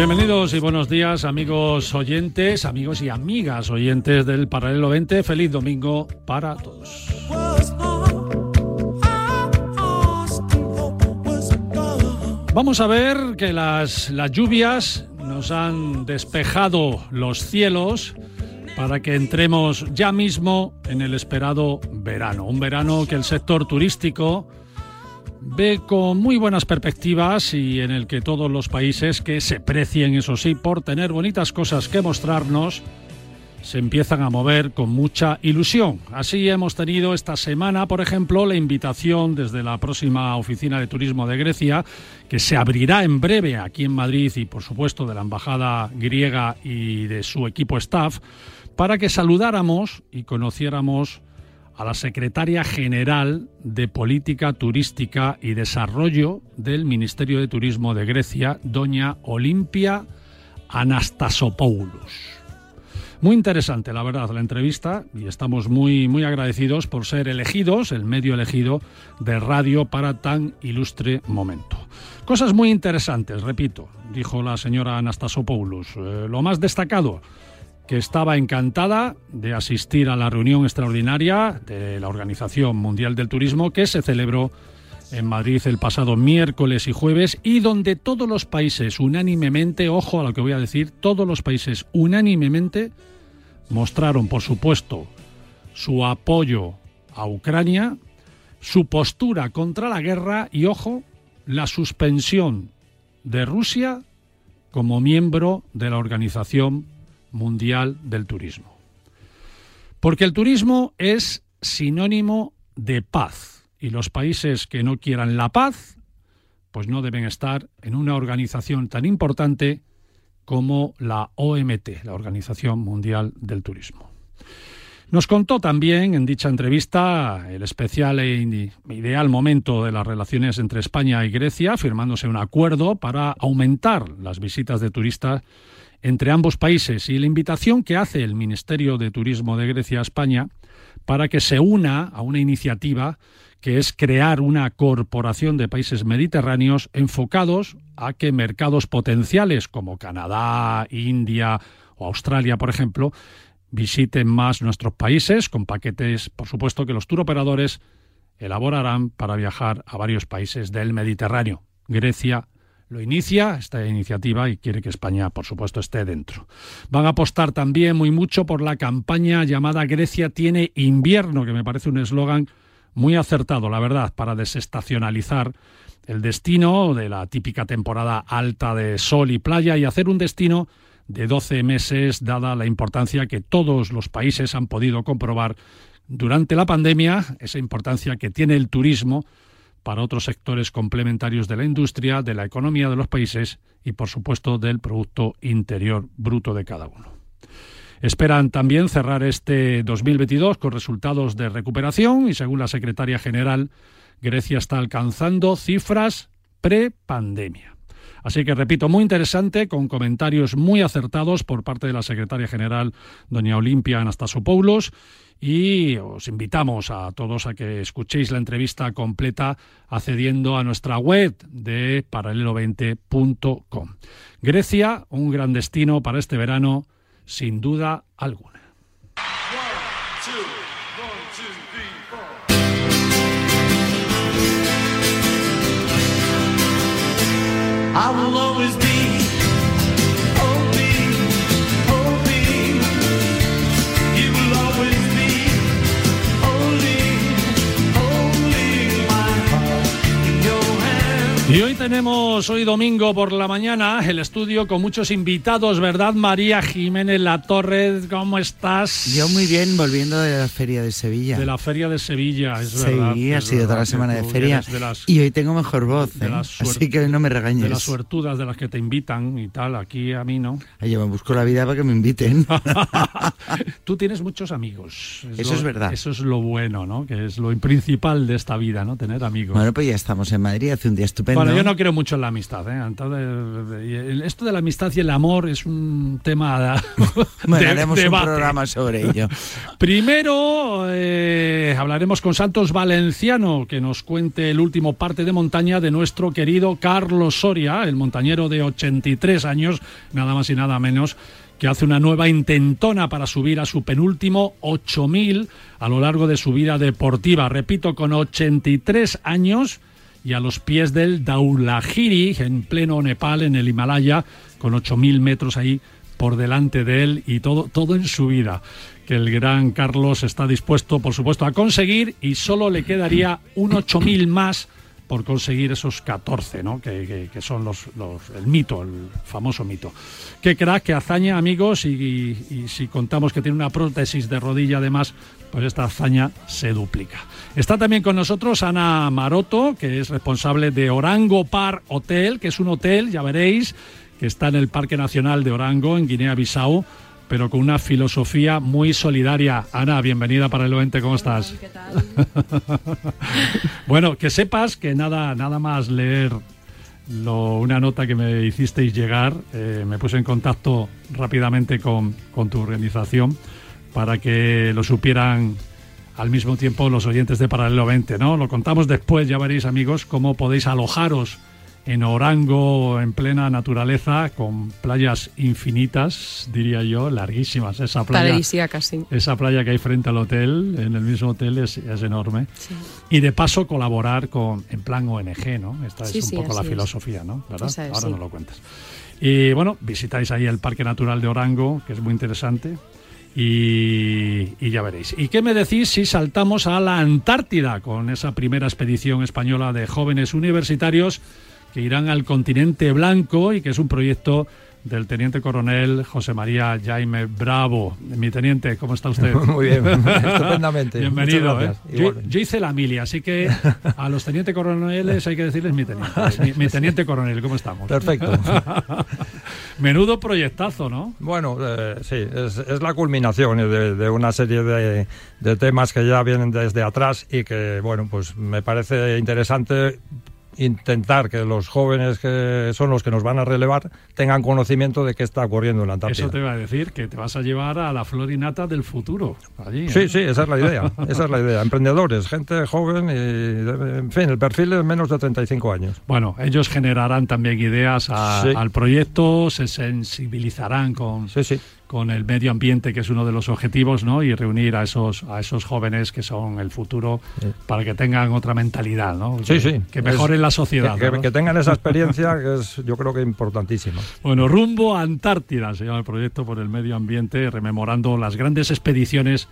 Bienvenidos y buenos días amigos oyentes, amigos y amigas oyentes del Paralelo 20. Feliz domingo para todos. Vamos a ver que las, las lluvias nos han despejado los cielos para que entremos ya mismo en el esperado verano. Un verano que el sector turístico ve con muy buenas perspectivas y en el que todos los países que se precien, eso sí, por tener bonitas cosas que mostrarnos, se empiezan a mover con mucha ilusión. Así hemos tenido esta semana, por ejemplo, la invitación desde la próxima oficina de turismo de Grecia, que se abrirá en breve aquí en Madrid y, por supuesto, de la embajada griega y de su equipo staff, para que saludáramos y conociéramos a la secretaria general de Política Turística y Desarrollo del Ministerio de Turismo de Grecia, doña Olimpia Anastasopoulos. Muy interesante, la verdad, la entrevista y estamos muy, muy agradecidos por ser elegidos, el medio elegido de radio para tan ilustre momento. Cosas muy interesantes, repito, dijo la señora Anastasopoulos. Eh, lo más destacado, que estaba encantada de asistir a la reunión extraordinaria de la Organización Mundial del Turismo que se celebró en Madrid el pasado miércoles y jueves y donde todos los países unánimemente, ojo a lo que voy a decir, todos los países unánimemente mostraron, por supuesto, su apoyo a Ucrania, su postura contra la guerra y, ojo, la suspensión de Rusia como miembro de la Organización Mundial del Turismo. Porque el turismo es sinónimo de paz y los países que no quieran la paz, pues no deben estar en una organización tan importante como la OMT, la Organización Mundial del Turismo. Nos contó también en dicha entrevista el especial e ideal momento de las relaciones entre España y Grecia, firmándose un acuerdo para aumentar las visitas de turistas entre ambos países y la invitación que hace el Ministerio de Turismo de Grecia a España para que se una a una iniciativa que es crear una corporación de países mediterráneos enfocados a que mercados potenciales como Canadá, India o Australia, por ejemplo, visiten más nuestros países con paquetes, por supuesto, que los turoperadores elaborarán para viajar a varios países del Mediterráneo. Grecia, lo inicia esta iniciativa y quiere que España, por supuesto, esté dentro. Van a apostar también muy mucho por la campaña llamada Grecia tiene invierno, que me parece un eslogan muy acertado, la verdad, para desestacionalizar el destino de la típica temporada alta de sol y playa y hacer un destino de 12 meses, dada la importancia que todos los países han podido comprobar durante la pandemia, esa importancia que tiene el turismo para otros sectores complementarios de la industria, de la economía de los países y, por supuesto, del Producto Interior Bruto de cada uno. Esperan también cerrar este 2022 con resultados de recuperación y, según la secretaria general, Grecia está alcanzando cifras pre-pandemia. Así que, repito, muy interesante, con comentarios muy acertados por parte de la secretaria general, doña Olimpia Anastasopoulos, y os invitamos a todos a que escuchéis la entrevista completa accediendo a nuestra web de paralelo20.com. Grecia, un gran destino para este verano, sin duda alguna. I Y hoy tenemos, hoy domingo por la mañana, el estudio con muchos invitados, ¿verdad? María Jiménez La Torre, ¿cómo estás? Yo muy bien, volviendo de la Feria de Sevilla. De la Feria de Sevilla, es verdad. Sí, ha sido toda la semana de feria. De las, y hoy tengo mejor voz, ¿eh? así que no me regañes. De las suertudas de las que te invitan y tal, aquí a mí no. Ay, yo me busco la vida para que me inviten. Tú tienes muchos amigos. Eso lo- es verdad. Eso es lo bueno, ¿no? Que es lo principal de esta vida, ¿no? Tener amigos. bueno, pues ya estamos en Madrid, hace un día estupendo. Bueno, yo no creo mucho en la amistad. ¿eh? Entonces, esto de la amistad y el amor es un tema de, Bueno, de haremos debate. un programa sobre ello. Primero eh, hablaremos con Santos Valenciano, que nos cuente el último parte de montaña de nuestro querido Carlos Soria, el montañero de 83 años, nada más y nada menos, que hace una nueva intentona para subir a su penúltimo 8000 a lo largo de su vida deportiva. Repito, con 83 años y a los pies del Daulahiri, en pleno Nepal, en el Himalaya, con 8.000 metros ahí por delante de él y todo, todo en su vida, que el gran Carlos está dispuesto, por supuesto, a conseguir y solo le quedaría un 8.000 más por conseguir esos 14, ¿no? que, que- que son los, los- el mito, el famoso mito. Qué crack, qué hazaña, amigos, y, y si contamos que tiene una prótesis de rodilla además, pues esta hazaña se duplica. Está también con nosotros Ana Maroto, que es responsable de Orango Par Hotel, que es un hotel, ya veréis, que está en el Parque Nacional de Orango, en Guinea-Bissau, pero con una filosofía muy solidaria. Ana, bienvenida para el Oente, ¿cómo estás? ¿Qué tal? Bueno, que sepas que nada, nada más leer lo- una nota que me hicisteis llegar, eh, me puse en contacto rápidamente con, con tu organización para que lo supieran al mismo tiempo los oyentes de Paralelo 20, ¿no? Lo contamos después, ya veréis amigos, cómo podéis alojaros en Orango, en plena naturaleza, con playas infinitas, diría yo, larguísimas. Esa playa, sí. esa playa que hay frente al hotel, en el mismo hotel, es, es enorme. Sí. Y de paso colaborar con en plan ONG, ¿no? Esta Sí, es un poco la es. filosofía, ¿no? ¿Verdad? Es, Ahora nos lo cuentas. Y bueno, visitáis ahí el Parque Natural de Orango, que es muy interesante. Y, y ya veréis. ¿Y qué me decís si saltamos a la Antártida con esa primera expedición española de jóvenes universitarios que irán al continente blanco y que es un proyecto del teniente coronel José María Jaime Bravo. Mi teniente, ¿cómo está usted? Muy bien, estupendamente. Bienvenido. ¿eh? Yo, hice la milia, así que a los teniente coroneles hay que decirles mi teniente. Mi, mi teniente coronel, ¿cómo estamos? Perfecto. Menudo proyectazo, ¿no? Bueno, eh, sí, es, es la culminación de, de una serie de, de temas que ya vienen desde atrás y que, bueno, pues me parece interesante intentar que los jóvenes que son los que nos van a relevar tengan conocimiento de qué está ocurriendo en la Antártida. Eso te iba a decir, que te vas a llevar a la florinata del futuro. Allí, ¿eh? Sí, sí, esa es la idea. Esa es la idea. Emprendedores, gente joven y, en fin, el perfil es menos de 35 años. Bueno, ellos generarán también ideas a- Sí. al proyecto, se sensibilizarán con, Sí, sí. Con el medio ambiente, que es uno de los objetivos, ¿no? Y reunir a esos, a esos jóvenes que son el futuro Sí. para que tengan otra mentalidad, ¿no? Sí, que, sí. Que mejoren Es- la sociedad. Que, que- ¿no? que tengan esa experiencia que es, yo creo que importantísima. Bueno, rumbo a Antártida se llama el proyecto por el medio ambiente, rememorando las grandes expediciones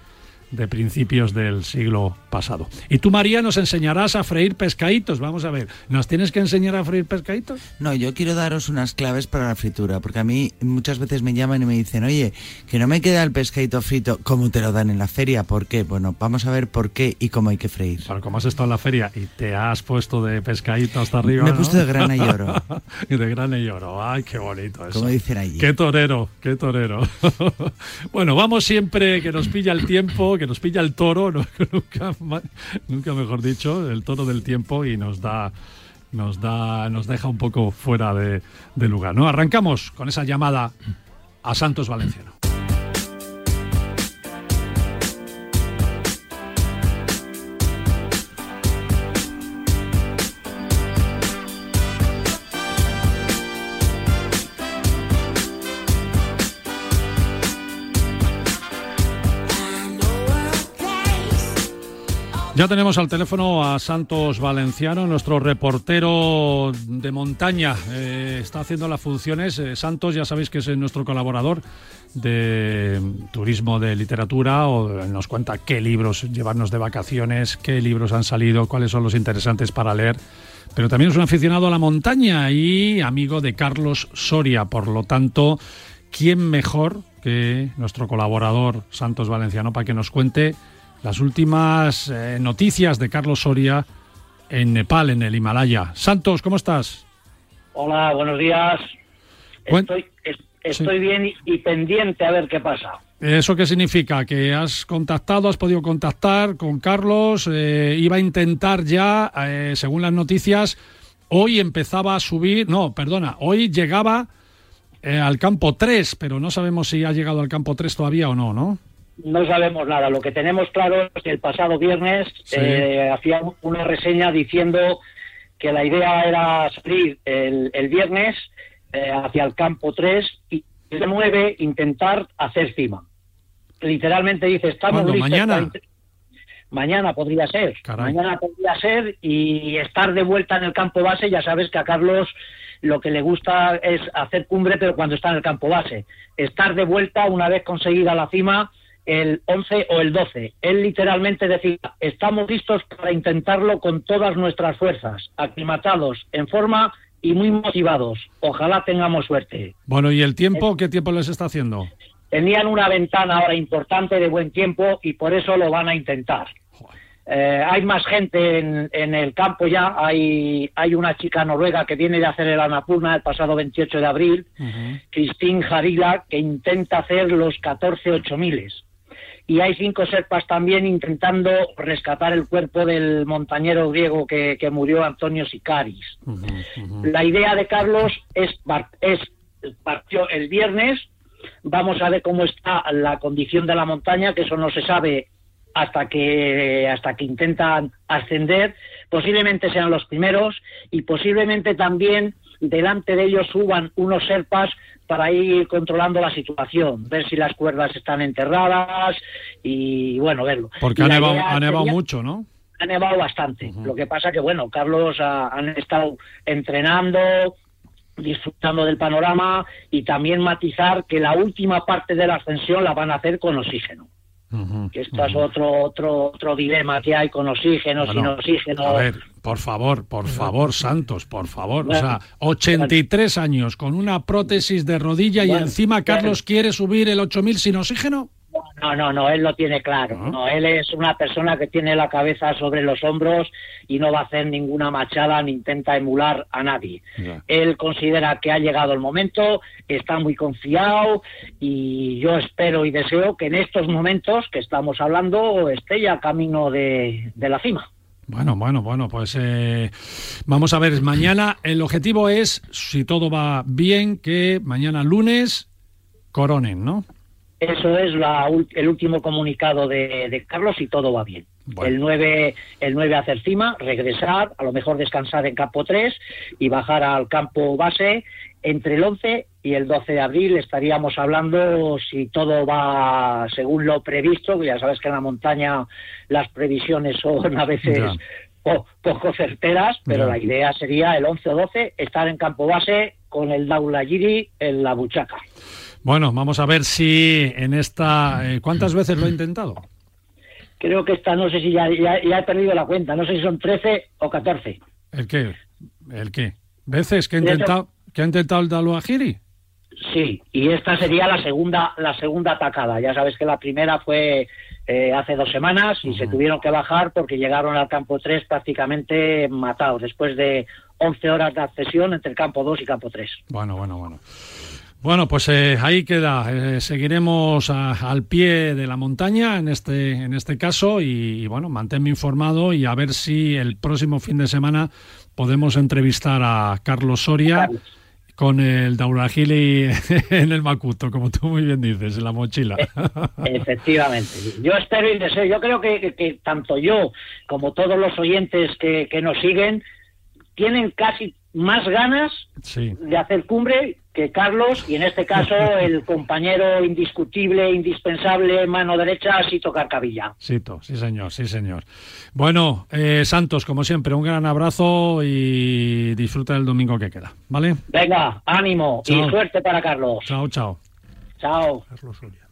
de principios del siglo pasado. Y tú, María, nos enseñarás a freír pescaditos. Vamos a ver, ¿nos tienes que enseñar a freír pescaditos? No, yo quiero daros unas claves para la fritura, porque a mí muchas veces me llaman y me dicen, oye, que no me queda el pescadito frito, ¿cómo te lo dan en la feria? ¿Por qué? Bueno, vamos a ver por qué y cómo hay que freír. Como has estado en la feria y te has puesto de pescadito hasta arriba. Me he ¿no? puesto de grana y oro, y de grana y oro. Ay, qué bonito eso. como dicen allí. Qué torero, qué torero. bueno, vamos siempre que nos pilla el tiempo, que nos pilla el toro, nunca mejor dicho, el toro del tiempo y nos da nos da nos deja un poco fuera de, de lugar. ¿no? Arrancamos con esa llamada a Santos Valenciano. Ya tenemos al teléfono a Santos Valenciano, nuestro reportero de montaña. Eh, está haciendo las funciones. Eh, Santos, ya sabéis que es nuestro colaborador de turismo de literatura nos cuenta qué libros llevarnos de vacaciones, qué libros han salido, cuáles son los interesantes para leer. Pero también es un aficionado a la montaña y amigo de Carlos Soria. Por lo tanto, ¿quién mejor que nuestro colaborador Santos Valenciano para que nos cuente las últimas eh, noticias de Carlos Soria en Nepal, en el Himalaya. Santos, ¿cómo estás? Hola, buenos días. Estoy, estoy bien y pendiente a ver qué pasa. ¿Eso qué significa? ¿Que has contactado, has podido contactar con Carlos? Eh, iba a intentar ya, eh, según las noticias, hoy empezaba a subir, no, perdona, hoy llegaba al campo 3, pero no sabemos si ha llegado al campo 3 todavía o no, ¿no? No sabemos nada. Lo que tenemos claro es que el pasado viernes eh, hacía una reseña diciendo que la idea era salir el, viernes eh, hacia el campo 3 y el 9 intentar hacer cima. Literalmente dice, estamos listos mañana. Mañana podría ser. Mañana podría ser y estar de vuelta en el campo base. Ya sabes que a Carlos lo que le gusta es hacer cumbre, pero cuando está en el campo base. Estar de vuelta una vez conseguida la cima el 11 o el 12. Él literalmente decía, estamos listos para intentarlo con todas nuestras fuerzas, aclimatados, en forma y muy motivados. Ojalá tengamos suerte. Bueno, ¿y el tiempo? ¿Qué tiempo les está haciendo? Tenían una ventana ahora importante de buen tiempo y por eso lo van a intentar. Eh, hay más gente en, el campo ya. Hay, hay una chica noruega que viene de hacer el Anapurna el pasado 28 de abril, Christine Jarila, que intenta hacer los 14 8000 y hay cinco serpas también intentando rescatar el cuerpo del montañero griego que, murió, Antonio Sicaris. La idea de Carlos es, es partió el viernes, vamos a ver cómo está la condición de la montaña, que eso no se sabe hasta que hasta que intentan ascender, posiblemente sean los primeros y posiblemente también delante de ellos suban unos serpas para ir controlando la situación, ver si las cuerdas están enterradas y bueno, verlo. Porque ha nevado, mucho, ¿no? Ha nevado bastante. Lo que pasa que, bueno, Carlos han estado entrenando, disfrutando del panorama y también matizar que la última parte de la ascensión la van a hacer con oxígeno que esto es otro otro otro dilema que hay con oxígeno, sin oxígeno. A ver, por favor, por favor, Santos, por favor. o sea, 83 años con una prótesis de rodilla y encima Carlos quiere subir el 8000 sin oxígeno. No, no, no, él lo tiene claro. No, él es una persona que tiene la cabeza sobre los hombros y no va a hacer ninguna machada ni intenta emular a nadie. Él considera que ha llegado el momento, está muy confiado y yo espero y deseo que en estos momentos que estamos hablando esté ya camino de, la cima. Bueno, bueno, bueno, pues eh, vamos a ver, mañana el objetivo es, si todo va bien, que mañana lunes coronen, ¿no? Eso es el último comunicado de, Carlos y todo va bien. El 9 el 9 hacer cima, regresar, a lo mejor descansar en campo 3 y bajar al campo base. Entre el 11 y el 12 de abril estaríamos hablando si todo va según lo previsto, ya sabes que en la montaña las previsiones son a veces poco certeras, pero la idea sería el 11 o 12 estar en campo base con el Daula Giri en la buchaca. Bueno, vamos a ver si en esta... Eh, ¿Cuántas veces lo he intentado? Creo que esta, no sé si ya, he perdido la cuenta, no sé si son 13 o 14. ¿El qué? ¿El qué? ¿Veces que ha intentado, que ha intentado el Daluajiri? Sí, y esta sería la segunda, la segunda atacada. Ya sabes que la primera fue eh, hace dos semanas y se tuvieron que bajar porque llegaron al campo 3 prácticamente matados, después de 11 horas de accesión entre el campo 2 y campo 3. Bueno, bueno, bueno. Bueno, pues eh, ahí queda. Eh, seguiremos al pie de la montaña en este, en este caso y, bueno, manténme informado y a ver si el próximo fin de semana podemos entrevistar a Carlos Soria con el Dauragili en el Macuto, como tú muy bien dices, en la mochila. E, efectivamente. Yo espero y deseo. Yo creo que, tanto yo como todos los oyentes que, que nos siguen tienen casi más ganas de hacer cumbre que Carlos y en este caso el compañero indiscutible, indispensable, mano derecha, Sito Carcavilla. Sito, sí señor, sí señor. Bueno, eh, Santos, como siempre, un gran abrazo y disfruta el domingo que queda, ¿vale? Venga, ánimo y suerte para Carlos. Chao, chao. Chao. Carlos Soria.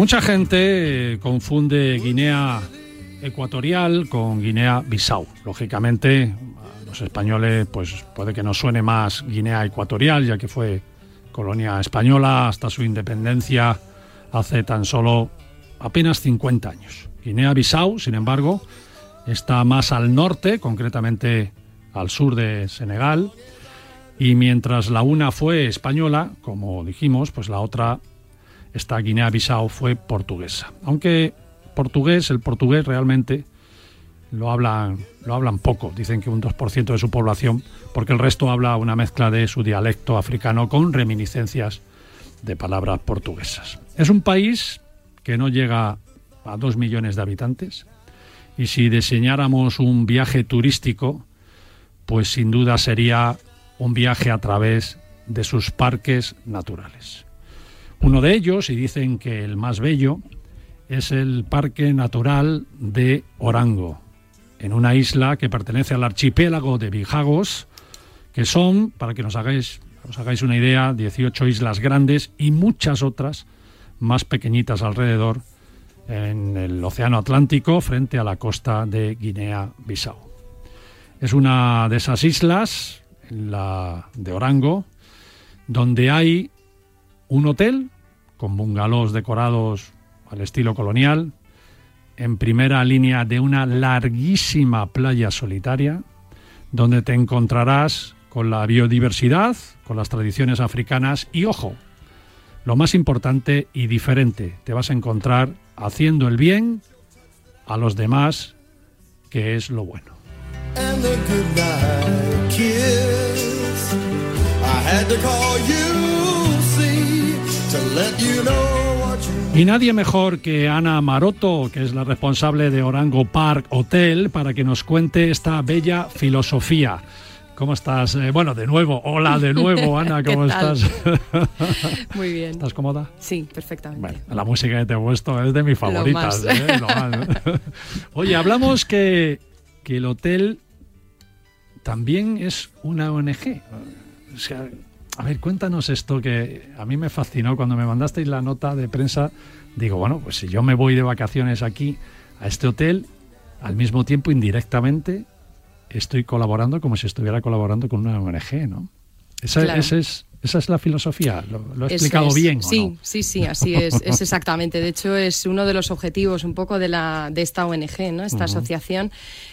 Mucha gente eh, confunde Guinea Ecuatorial con Guinea-Bissau. Lógicamente, a los españoles, pues puede que nos suene más Guinea Ecuatorial, ya que fue colonia española hasta su independencia hace tan solo apenas 50 años. Guinea-Bissau, sin embargo, está más al norte, concretamente al sur de Senegal, y mientras la una fue española, como dijimos, pues la otra, esta Guinea-Bissau, fue portuguesa. Aunque portugués, el portugués realmente lo hablan, lo hablan poco, dicen que un 2% de su población, porque el resto habla una mezcla de su dialecto africano con reminiscencias de palabras portuguesas. Es un país que no llega a dos millones de habitantes y si diseñáramos un viaje turístico, pues sin duda sería un viaje a través de sus parques naturales. Uno de ellos, y dicen que el más bello, es el Parque Natural de Orango, en una isla que pertenece al archipiélago de Bijagos, que son, para que nos hagáis, os hagáis una idea, 18 islas grandes y muchas otras más pequeñitas alrededor en el Océano Atlántico frente a la costa de Guinea-Bissau. Es una de esas islas, la de Orango, donde hay un hotel con bungalows decorados al estilo colonial, en primera línea de una larguísima playa solitaria, donde te encontrarás con la biodiversidad, con las tradiciones africanas y, ojo, lo más importante y diferente, te vas a encontrar haciendo el bien a los demás, que es lo bueno. Y nadie mejor que Ana Maroto, que es la responsable de Orango Park Hotel, para que nos cuente esta bella filosofía. ¿Cómo estás? Eh, bueno, de nuevo, hola de nuevo, Ana, ¿Qué ¿cómo estás? Muy bien. ¿Estás cómoda? Sí, perfectamente. Bueno, la música que te he puesto es de mis favoritas. más. ¿eh? Lo más. Oye, hablamos que, que el hotel también es una ONG. O sea, a ver, cuéntanos esto que a mí me fascinó cuando me mandasteis la nota de prensa. Digo, bueno, pues si yo me voy de vacaciones aquí a este hotel, al mismo tiempo indirectamente estoy colaborando como si estuviera colaborando con una ONG, ¿no? Esa, Claro. ese es, esa es la filosofía. ¿Lo, lo he explicado es. bien? o Sí, no? sí, sí, así es, es exactamente. De hecho, es uno de los objetivos un poco de la de esta ONG, ¿no? Esta asociación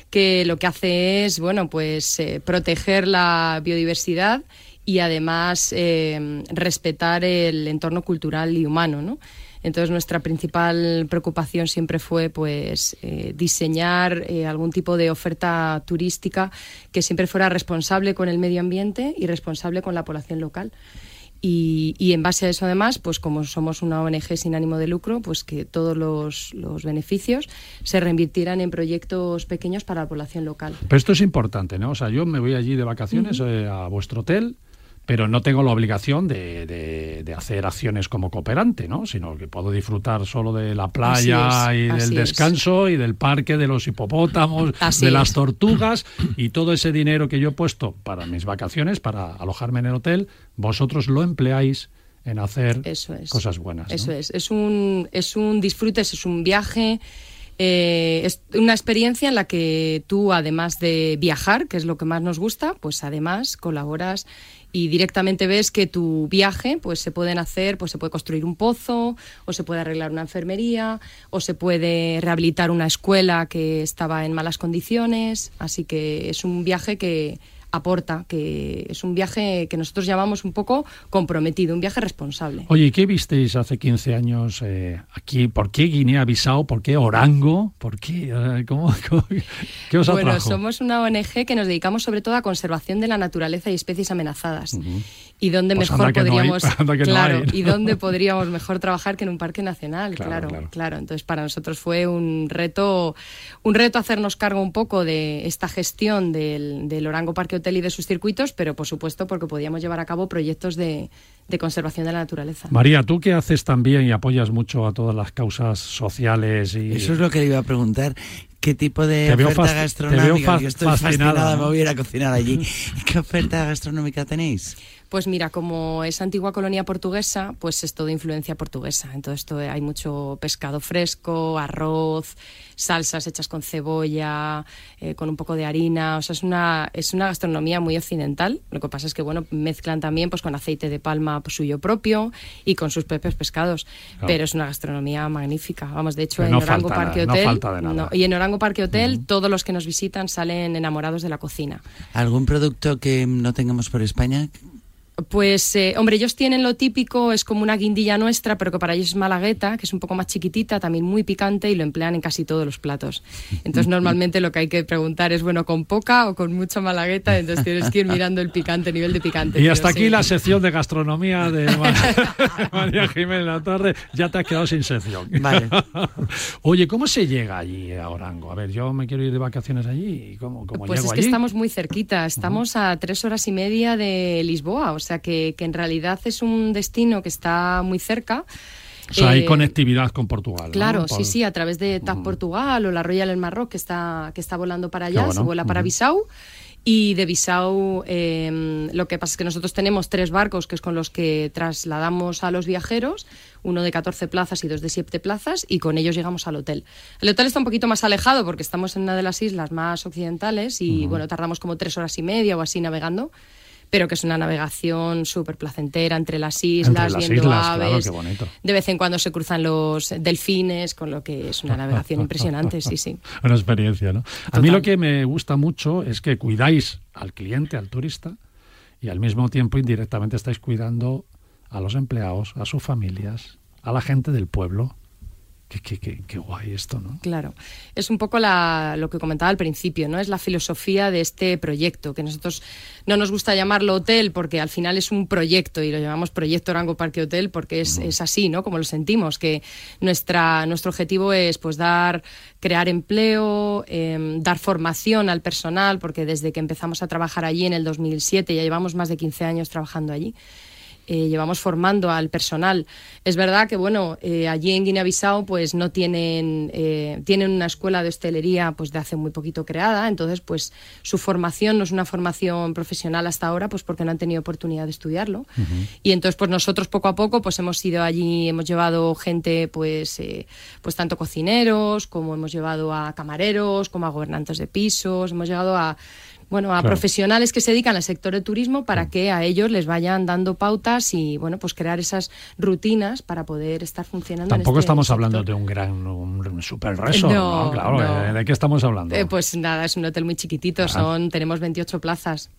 que lo que hace es, bueno, pues eh, proteger la biodiversidad y además eh, respetar el entorno cultural y humano, ¿no? Entonces nuestra principal preocupación siempre fue pues eh, diseñar eh, algún tipo de oferta turística que siempre fuera responsable con el medio ambiente y responsable con la población local. Y, y en base a eso, además, pues como somos una ONG sin ánimo de lucro, pues que todos los, los beneficios se reinvirtieran en proyectos pequeños para la población local. Pero esto es importante, ¿no? O sea, yo me voy allí de vacaciones eh, a vuestro hotel, pero no tengo la obligación de, de- de hacer acciones como cooperante, ¿no? Sino que puedo disfrutar solo de la playa es, y del es. descanso y del parque de los hipopótamos, Así de las es. tortugas y todo ese dinero que yo he puesto para mis vacaciones, para alojarme en el hotel, vosotros lo empleáis en hacer Eso cosas buenas. ¿no? Eso es. Es un, es un disfrute, es un viaje Eh, es una experiencia en la que tú, además de viajar, que es lo que más nos gusta, pues además colaboras y directamente ves que tu viaje pues se pueden hacer pues se puede construir un pozo o se puede arreglar una enfermería o se puede rehabilitar una escuela que estaba en malas condiciones. Así que es un viaje que aporta, que es un viaje que nosotros llamamos un poco comprometido, un viaje responsable. Oye, ¿y qué visteis hace 15 años eh, aquí? ¿Por qué Guinea-Bissau? ¿Por qué Orango? ¿Por qué? Eh, ¿Cómo, cómo- qué os Bueno, atrajo? somos una ONG que nos dedicamos sobre todo a conservación de la naturaleza y especies amenazadas. Y dónde Pues mejor no hay, podríamos, no claro, y dónde podríamos mejor trabajar que en un parque nacional, Claro, claro, claro. claro, Entonces para nosotros fue un reto, un reto hacernos cargo un poco de esta gestión del, del Orango Parque Hotel y de sus circuitos, pero por supuesto porque podíamos llevar a cabo proyectos de, de conservación de la naturaleza. María, tú que haces también y apoyas mucho a todas las causas sociales y... Eso es lo que le iba a preguntar. ¿Qué tipo de Te veo oferta fasc- te veo gastronómica? fas- Yo estoy fascinada, fascinada, ¿no? me voy a ir a cocinar allí. ¿Qué oferta gastronómica tenéis? Pues mira, como es antigua colonia portuguesa, pues es todo influencia portuguesa. Entonces todo- hay mucho pescado fresco, arroz, salsas hechas con cebolla, eh, con un poco de harina. O sea, es una, es una gastronomía muy occidental. Lo que pasa es que, bueno, mezclan también pues con aceite de palma pues, suyo propio y con sus propios pescados. Claro. Pero es una gastronomía magnífica. Vamos, de hecho, en no Orango falta Parque nada, no Hotel... falta de nada. no, y en Orango Parque Hotel, todos los que nos visitan salen enamorados de la cocina. ¿Algún producto que no tengamos por España? Pues, eh, hombre, ellos tienen lo típico, es como una guindilla nuestra, pero que para ellos es malagueta, que es un poco más chiquitita, también muy picante y lo emplean en casi todos los platos. Entonces, normalmente lo que hay que preguntar es, bueno, ¿con poca o con mucha malagueta? Entonces tienes que ir mirando el picante, nivel de picante. Y hasta aquí sí. la sección de gastronomía de Ma- María Jiménez La Torre. Ya te has quedado sin sección. Vale. Oye, ¿cómo se llega allí a Orango? A ver, yo me quiero ir de vacaciones allí. ¿y ¿Cómo, cómo Pues llego es que allí? estamos muy cerquita, estamos a tres horas y media de Lisboa, o sea que, que en realidad es un destino que está muy cerca. O sea, hay Eh, conectividad con Portugal. ¿no? Claro, Por- sí, sí, a través de TAP Portugal o la Royal El Marroc que está, que está volando para allá, bueno, se vuela para ujú. Bissau. Y de Bissau, eh, lo que pasa es que nosotros tenemos tres barcos que es con los que trasladamos a los viajeros, uno de 14 plazas y dos de 7 plazas, y con ellos llegamos al hotel. El hotel está un poquito más alejado porque estamos en una de las islas más occidentales y, bueno, tardamos como tres horas y media o así navegando. Pero que es una navegación súper placentera entre las islas, Entre las viendo islas, claro, aves. qué. De vez en cuando se cruzan los delfines, con lo que es una navegación impresionante, sí, sí. Una experiencia, ¿no? A mí lo que me gusta mucho es que cuidáis al cliente, al turista, y al mismo tiempo indirectamente estáis cuidando a los empleados, a sus familias, a la gente del pueblo. Qué, qué, qué, qué guay esto, ¿no? Claro, es un poco la- lo que comentaba al principio, ¿no? Es la filosofía de este proyecto, que nosotros no nos gusta llamarlo hotel porque al final es un proyecto y lo llamamos Proyecto Orango Parque Hotel porque es, es así, ¿no? Como lo sentimos, que nuestra, nuestro objetivo es pues dar, crear empleo, em, dar formación al personal, porque desde que empezamos a trabajar allí en el 2007 ya llevamos más de 15 años trabajando allí. Eh, llevamos formando al personal. Es verdad que bueno, eh, allí en Guinea-Bissau pues no tienen eh, tienen una escuela de hostelería pues de hace muy poquito creada, entonces pues su formación no es una formación profesional hasta ahora pues porque no han tenido oportunidad de estudiarlo. Y entonces pues nosotros poco a poco pues hemos ido allí, hemos llevado gente pues pues tanto cocineros como hemos llevado a camareros, como a gobernantes de pisos, hemos llegado a bueno, a Claro. profesionales que se dedican al sector de turismo para que a ellos les vayan dando pautas y bueno, pues crear esas rutinas para poder estar funcionando. en Tampoco este estamos sector. hablando de un gran un super resort, No, ¿no? Claro, no. ¿eh? ¿de qué estamos hablando? Eh, pues nada, es un hotel muy chiquitito, son tenemos 28 plazas.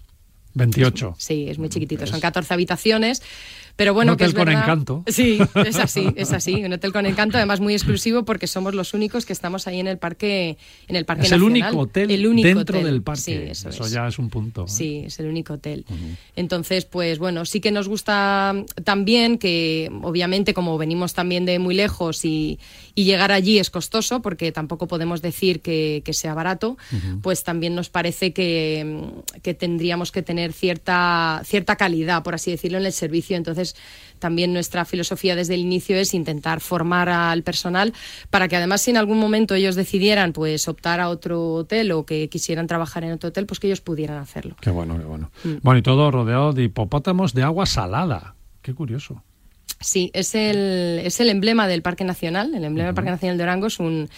28. Sí, es muy chiquitito, son 14 habitaciones. Pero bueno, Un que hotel es con verdad- encanto. Sí, es así, es así. Un hotel con encanto, además muy exclusivo porque somos los únicos que estamos ahí en el parque, en el parque Es el nacional. único hotel El único dentro hotel. del parque. Sí, eso, es. ya es un punto. ¿eh? Sí, es el único hotel. Entonces, pues bueno, sí que nos gusta también que, obviamente, como venimos también de muy lejos y, y llegar allí es costoso, porque tampoco podemos decir que, que sea barato, pues también nos parece que, que tendríamos que tener cierta, cierta calidad, por así decirlo, en el servicio. Entonces, también nuestra filosofía desde el inicio es intentar formar al personal para que además si en algún momento ellos decidieran pues optar a otro hotel o que quisieran trabajar en otro hotel, pues que ellos pudieran hacerlo. Qué bueno, qué bueno. Mm. Bueno, y todo rodeado de hipopótamos de agua salada. Qué curioso. Sí, es el, es el emblema del Parque Nacional. El emblema del Parque Nacional de Orango es un,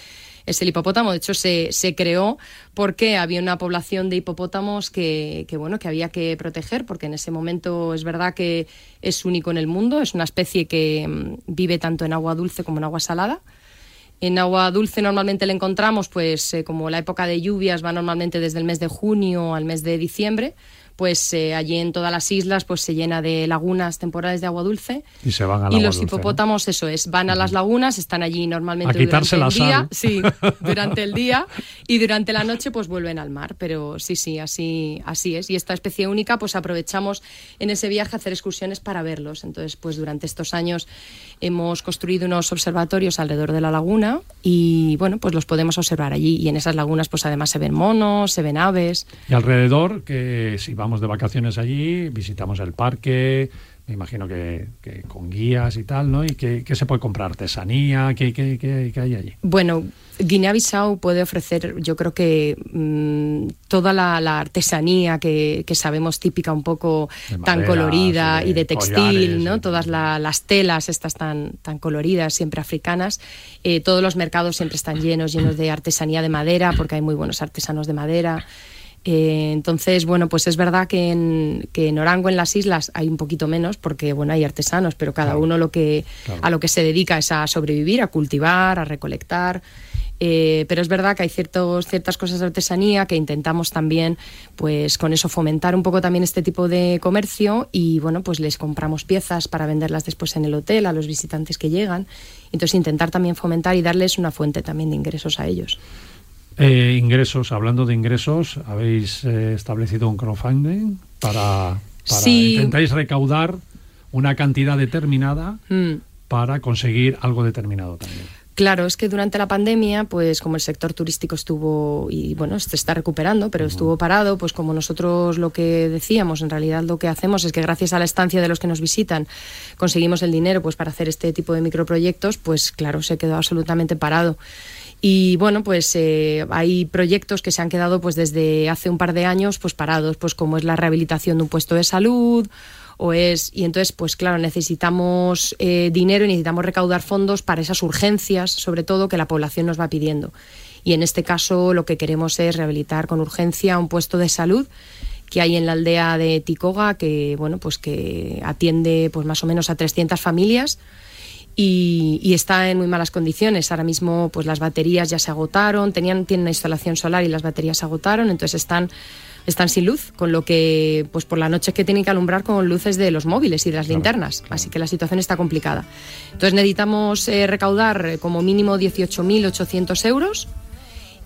es el hipopótamo. De hecho, se, se creó porque había una población de hipopótamos que, que, bueno, que había que proteger, porque en ese momento es verdad que es único en el mundo, es una especie que mm, vive tanto en agua dulce como en agua salada. En agua dulce normalmente le encontramos, pues eh, como la época de lluvias va normalmente desde el mes de junio al mes de diciembre, pues eh, allí en todas las islas pues se llena de lagunas temporales de agua dulce. Y se van a Y los hipopótamos, eso es, van a las lagunas, están allí normalmente durante el día, sí, durante el día y durante la noche pues vuelven al mar, pero sí, sí, así así es. Y esta especie única pues aprovechamos en ese viaje a hacer excursiones para verlos. Entonces, pues durante estos años hemos construido unos observatorios alrededor de la laguna y bueno, pues los podemos observar allí y en esas lagunas pues además se ven monos, se ven aves. Y alrededor que si vamos de vacaciones allí, visitamos el parque, me imagino que, que con guías y tal, ¿no? ¿Y qué, qué se puede comprar? ¿Artesanía? ¿Qué, qué, qué, qué hay allí? Bueno, Guinea-Bissau puede ofrecer, yo creo que mmm, toda la, la artesanía que, que, sabemos típica un poco tan colorida de y de textil, collares, ¿no? Todas la- las telas estas tan, tan coloridas, siempre africanas. Eh, todos los mercados siempre están llenos, llenos de artesanía de madera, porque hay muy buenos artesanos de madera. Eh, entonces, bueno, pues es verdad que en, que en Orango, en las islas, hay un poquito menos, porque bueno, hay artesanos, pero cada Claro. uno lo que, Claro. a lo que se dedica es a sobrevivir, a cultivar, a recolectar. Eh, pero es verdad que hay ciertos, ciertas cosas de artesanía que intentamos también, pues con eso fomentar un poco también este tipo de comercio y bueno, pues les compramos piezas para venderlas después en el hotel a los visitantes que llegan. Entonces intentar también fomentar y darles una fuente también de ingresos a ellos. Eh, ingresos, hablando de ingresos, ¿habéis eh, establecido un crowdfunding para, para Sí. intentáis recaudar una cantidad determinada Mm. para conseguir algo determinado también? Claro, es que durante la pandemia, pues como el sector turístico estuvo y bueno, se está recuperando, pero estuvo parado, pues como nosotros lo que decíamos, en realidad lo que hacemos es que gracias a la estancia de los que nos visitan conseguimos el dinero pues para hacer este tipo de microproyectos, pues claro, se quedó absolutamente parado. Y bueno, pues eh, hay proyectos que se han quedado pues desde hace un par de años pues parados, pues como es la rehabilitación de un puesto de salud o es y entonces pues claro necesitamos eh, dinero y necesitamos recaudar fondos para esas urgencias sobre todo que la población nos va pidiendo. Y en este caso lo que queremos es rehabilitar con urgencia un puesto de salud que hay en la aldea de Ticoga que bueno pues que atiende pues más o menos a 300 familias y, y está en muy malas condiciones. Ahora mismo, pues las baterías ya se agotaron, tenían, tienen una instalación solar y las baterías se agotaron, entonces están, están sin luz, con lo que, pues por la noche que tienen que alumbrar con luces de los móviles y de las Claro, linternas. claro. Así que la situación está complicada. Entonces necesitamos eh, recaudar eh, como mínimo 18.800 euros.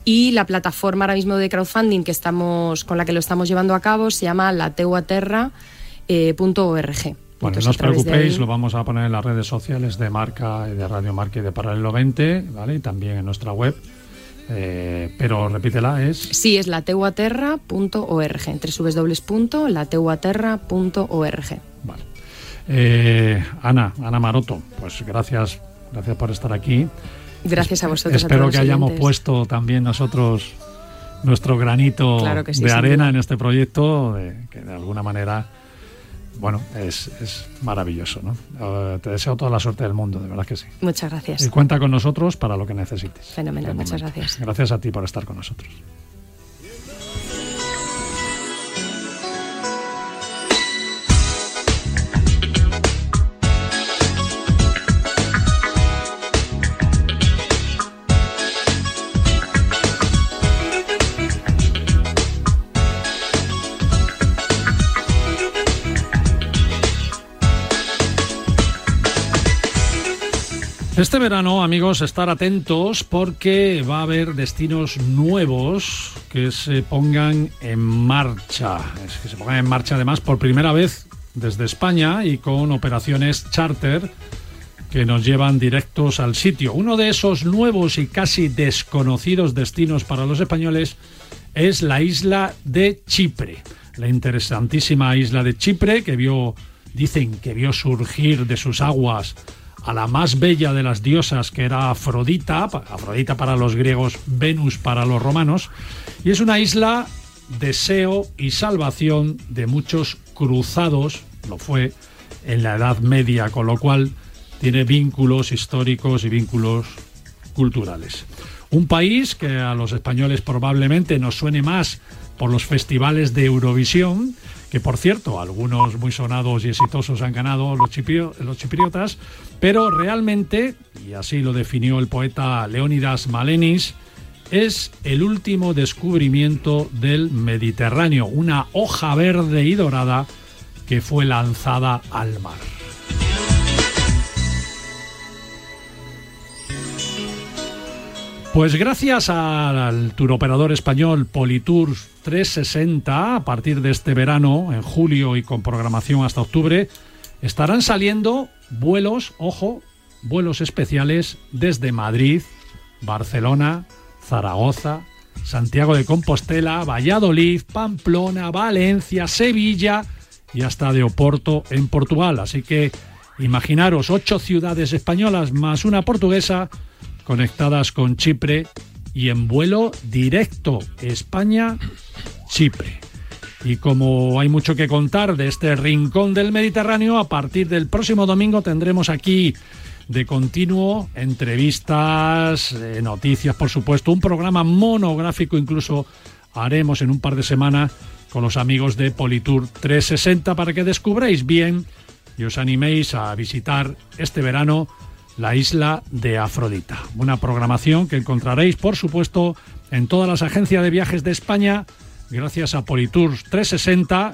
Y la plataforma ahora mismo de crowdfunding que estamos, con la que lo estamos llevando a cabo se llama lateuaterra.org. Bueno, no os preocupéis, lo vamos a poner en las redes sociales de Marca y de Radio Marca y de Paralelo 20, ¿vale? Y también en nuestra web. Eh, pero repítela, es Sí, es lateuaterra.org, www.lateuaterra.org. Vale. Eh, Ana, Ana Maroto, pues gracias, gracias por estar aquí. Gracias a vosotros. Espero que hayamos oyentes. puesto también nosotros nuestro granito Claro que sí, de arena duda. en este proyecto, de- que de alguna manera, bueno, es, es maravilloso. ¿no? Eh, te deseo toda la suerte del mundo, de verdad que sí. Muchas gracias. Y cuenta con nosotros para lo que necesites. Fenomenal, muchas gracias. Gracias a ti por estar con nosotros. Este verano, amigos, estar atentos porque va a haber destinos nuevos que se pongan en marcha. Que se pongan en marcha además por primera vez desde España y con operaciones charter que nos llevan directos al sitio. Uno de esos nuevos y casi desconocidos destinos para los españoles es la isla de Chipre. La interesantísima isla de Chipre que vio, dicen que vio surgir de sus aguas a la más bella de las diosas que era Afrodita, Afrodita para los griegos, Venus para los romanos, y es una isla deseo y salvación de muchos cruzados, lo fue en la Edad Media, con lo cual tiene vínculos históricos y vínculos culturales. Un país que a los españoles probablemente nos suene más por los festivales de Eurovisión, que por cierto, algunos muy sonados y exitosos han ganado los, los chipriotas, pero realmente, y así lo definió el poeta Leónidas Malenis, es el último descubrimiento del Mediterráneo, una hoja verde y dorada que fue lanzada al mar. Pues gracias al turoperador español Politour 360, a partir de este verano, en julio y con programación hasta octubre, estarán saliendo vuelos, ojo, vuelos especiales desde Madrid, Barcelona, Zaragoza, Santiago de Compostela, Valladolid, Pamplona, Valencia, Sevilla y hasta de Oporto en Portugal. Así que imaginaros ocho ciudades españolas más una portuguesa conectadas con Chipre y en vuelo directo España-Chipre. Y como hay mucho que contar de este rincón del Mediterráneo, a partir del próximo domingo tendremos aquí de continuo entrevistas, eh, noticias, por supuesto, un programa monográfico incluso haremos en un par de semanas con los amigos de Politour 360 para que descubráis bien y os animéis a visitar este verano la isla de Afrodita. Una programación que encontraréis, por supuesto, en todas las agencias de viajes de España, gracias a Politour 360.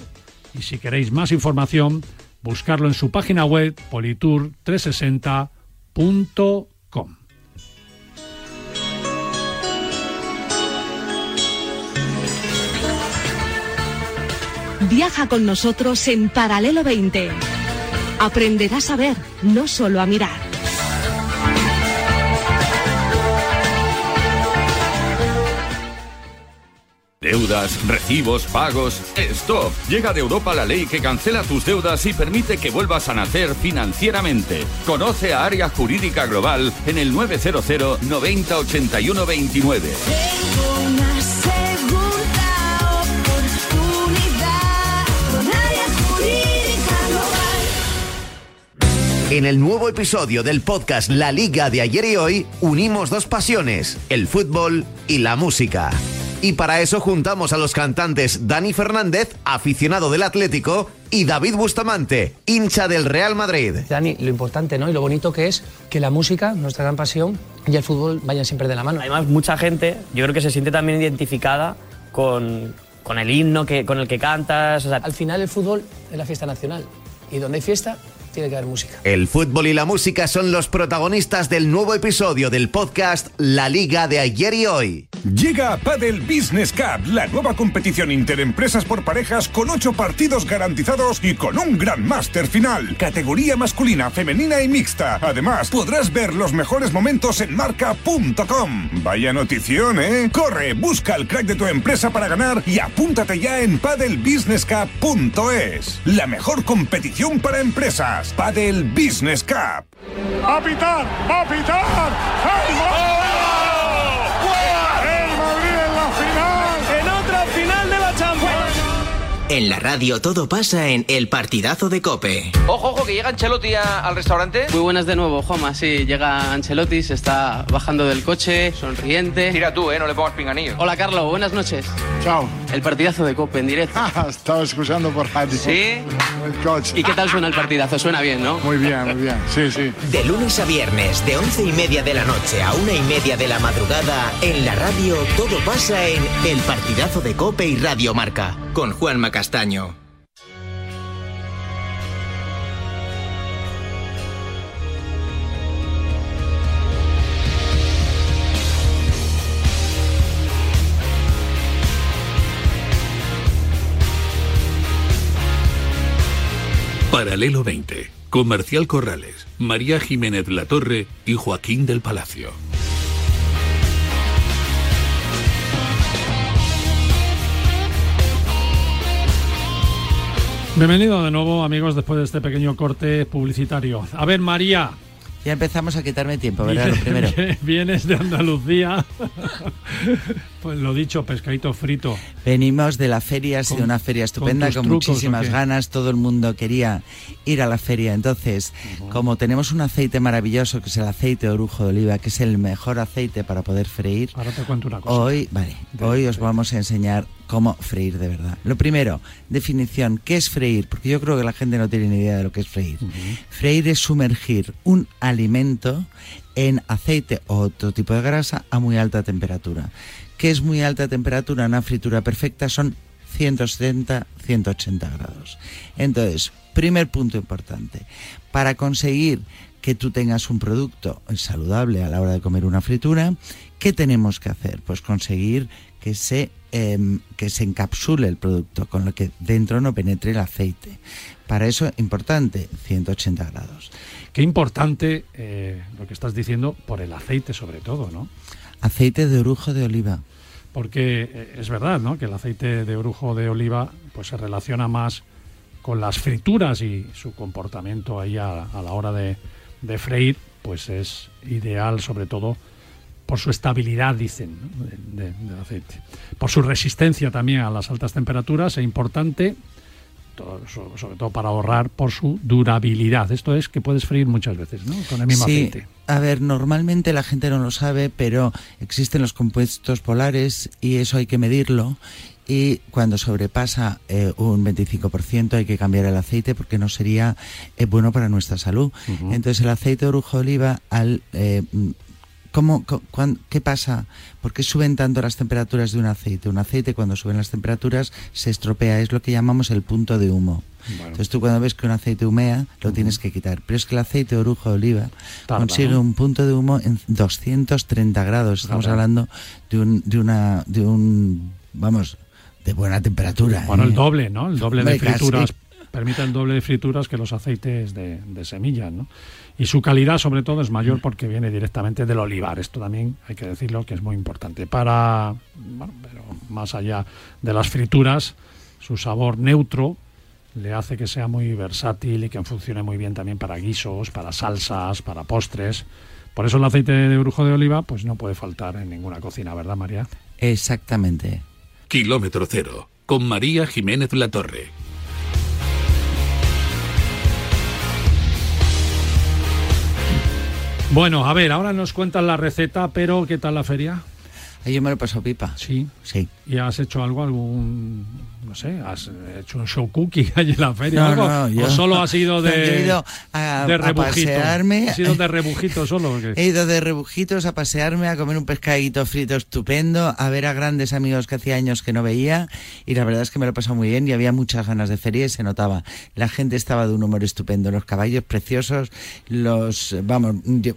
Y si queréis más información, buscarlo en su página web politour360.com. Viaja con nosotros en Paralelo 20. Aprenderás a ver, no solo a mirar. Deudas, recibos, pagos. ¡Stop! Llega de Europa la ley que cancela tus deudas y permite que vuelvas a nacer financieramente. Conoce a Área Jurídica Global en el 900 90 81 29. Una segunda oportunidad con área jurídica global. En el nuevo episodio del podcast La Liga de ayer y hoy, unimos dos pasiones, el fútbol y la música. Y para eso juntamos a los cantantes Dani Fernández, aficionado del Atlético, y David Bustamante, hincha del Real Madrid. Dani, lo importante ¿no? y lo bonito que es que la música, nuestra gran pasión, y el fútbol vayan siempre de la mano. Además, mucha gente, yo creo que se siente también identificada con, con el himno que, con el que cantas. o sea, Al final el fútbol es la fiesta nacional y donde hay fiesta tiene que haber música. El fútbol y la música son los protagonistas del nuevo episodio del podcast La Liga de ayer y hoy. Llega a Padel Business Cup, la nueva competición interempresas por parejas con ocho partidos garantizados y con un gran máster final. Categoría masculina, femenina y mixta. Además, podrás ver los mejores momentos en marca.com. Vaya notición, ¿eh? Corre, busca el crack de tu empresa para ganar y apúntate ya en padelbusinesscup.es. La mejor competición para empresas. Padel Business Cup. ¡Va a pitar! ¡Va a pitar! ¡El En la radio todo pasa en El Partidazo de Cope. Ojo, ojo, que llega Ancelotti a- al restaurante. Muy buenas de nuevo, Juanma. Sí, llega Ancelotti, se está bajando del coche, sonriente. Tira tú, eh, no le pongas pinganillo. Hola, Carlos, buenas noches. Chao. El partidazo de Cope en directo. Estaba escuchando por radio. ¿Sí? El coche. ¿Y qué tal suena el partidazo? Suena bien, ¿no? Muy bien, muy bien. Sí, sí. De lunes a viernes, de once y media de la noche a una y media de la madrugada, en la radio todo pasa en El Partidazo de Cope y Radio Marca, con Juanma Castaño. Paralelo 20. Comercial Corrales. María Jiménez Latorre y Joaquín del Palacio. Bienvenido de nuevo, amigos, después de este pequeño corte publicitario. A ver, María, Ya empezamos a quitarme tiempo, ¿verdad? Lo primero. Vienes de Andalucía. pues lo dicho, pescadito frito. Venimos de la feria, ha sido Con- una feria estupenda, con con, tus trucos, ¿o muchísimas ganas, todo el mundo quería ir a la feria. Entonces, como tenemos un aceite maravilloso, que es el aceite de orujo de oliva, que es el mejor aceite para poder freír, Ahora te cuento una cosa. hoy, vale, hoy os vamos a enseñar cómo freír de verdad. Lo primero, definición, ¿qué es freír? Porque yo creo que la gente no tiene ni idea de lo que es freír. Freír es sumergir un alimento en aceite o otro tipo de grasa a muy alta temperatura. ¿Qué es muy alta temperatura? Una fritura perfecta son 170, 180 grados. Entonces, primer punto importante, para conseguir que tú tengas un producto saludable a la hora de comer una fritura, ¿qué tenemos que hacer? Pues conseguir que se, em, que se encapsule el producto, con lo que dentro no penetre el aceite. Para eso, importante, 180 grados. Qué importante eh, lo que estás diciendo por el aceite sobre todo, ¿no? Aceite de orujo de oliva. Porque eh, es verdad, ¿no? Que el aceite de orujo de oliva pues se relaciona más con las frituras y su comportamiento ahí a, a la hora de, de freír, pues es ideal sobre todo por su estabilidad, dicen, ¿no? de- de- del aceite. Por su resistencia también a las altas temperaturas e importante, sobre todo para ahorrar por su durabilidad. Esto es que puedes freír muchas veces, ¿no? Con el mismo Sí, aceite. a ver, normalmente la gente no lo sabe, pero existen los compuestos polares y eso hay que medirlo. Y cuando sobrepasa eh, un 25% hay que cambiar el aceite porque no sería eh, bueno para nuestra salud. Entonces el aceite de orujo de oliva, al, eh, ¿cómo, cu- ¿qué pasa? ¿Por qué suben tanto las temperaturas de un aceite? Un aceite cuando suben las temperaturas se estropea, es lo que llamamos el punto de humo. Entonces tú cuando ves que un aceite humea, lo tienes que quitar. Pero es que el aceite de orujo de oliva Tarda, consigue ¿no? un punto de humo en 230 grados. Estamos Tarda. hablando de un, de una, de un, vamos, de buena temperatura. Bueno, ¿eh? el doble, ¿no? El doble de Hombre, casi. frituras. Permite el doble de frituras que los aceites de, de semillas, ¿no? Y su calidad, sobre todo, es mayor porque viene directamente del olivar. Esto también hay que decirlo que es muy importante. Para, bueno, pero más allá de las frituras, su sabor neutro le hace que sea muy versátil y que funcione muy bien también para guisos, para salsas, para postres. Por eso el aceite de brujo de oliva, pues no puede faltar en ninguna cocina, ¿verdad, María? Exactamente. Kilómetro cero, con María Jiménez Latorre. Bueno, a ver, ahora nos cuentan la receta, pero ¿qué tal la feria? Ahí yo me lo he pasado pipa. Sí. Sí. ¿Y has hecho algo, algún, no sé, has hecho un show cookie allí en la feria? No, algo? no, yo- ¿O solo ha sido de, he ido a- de a rebujito? pasearme. ¿Ha sido de rebujito solo? He ido de rebujitos a pasearme, a comer un pescadito frito estupendo, a ver a grandes amigos que hacía años que no veía y la verdad es que me lo he pasado muy bien y había muchas ganas de feria y se notaba. La gente estaba de un humor estupendo, los caballos preciosos, los... Vamos, yo,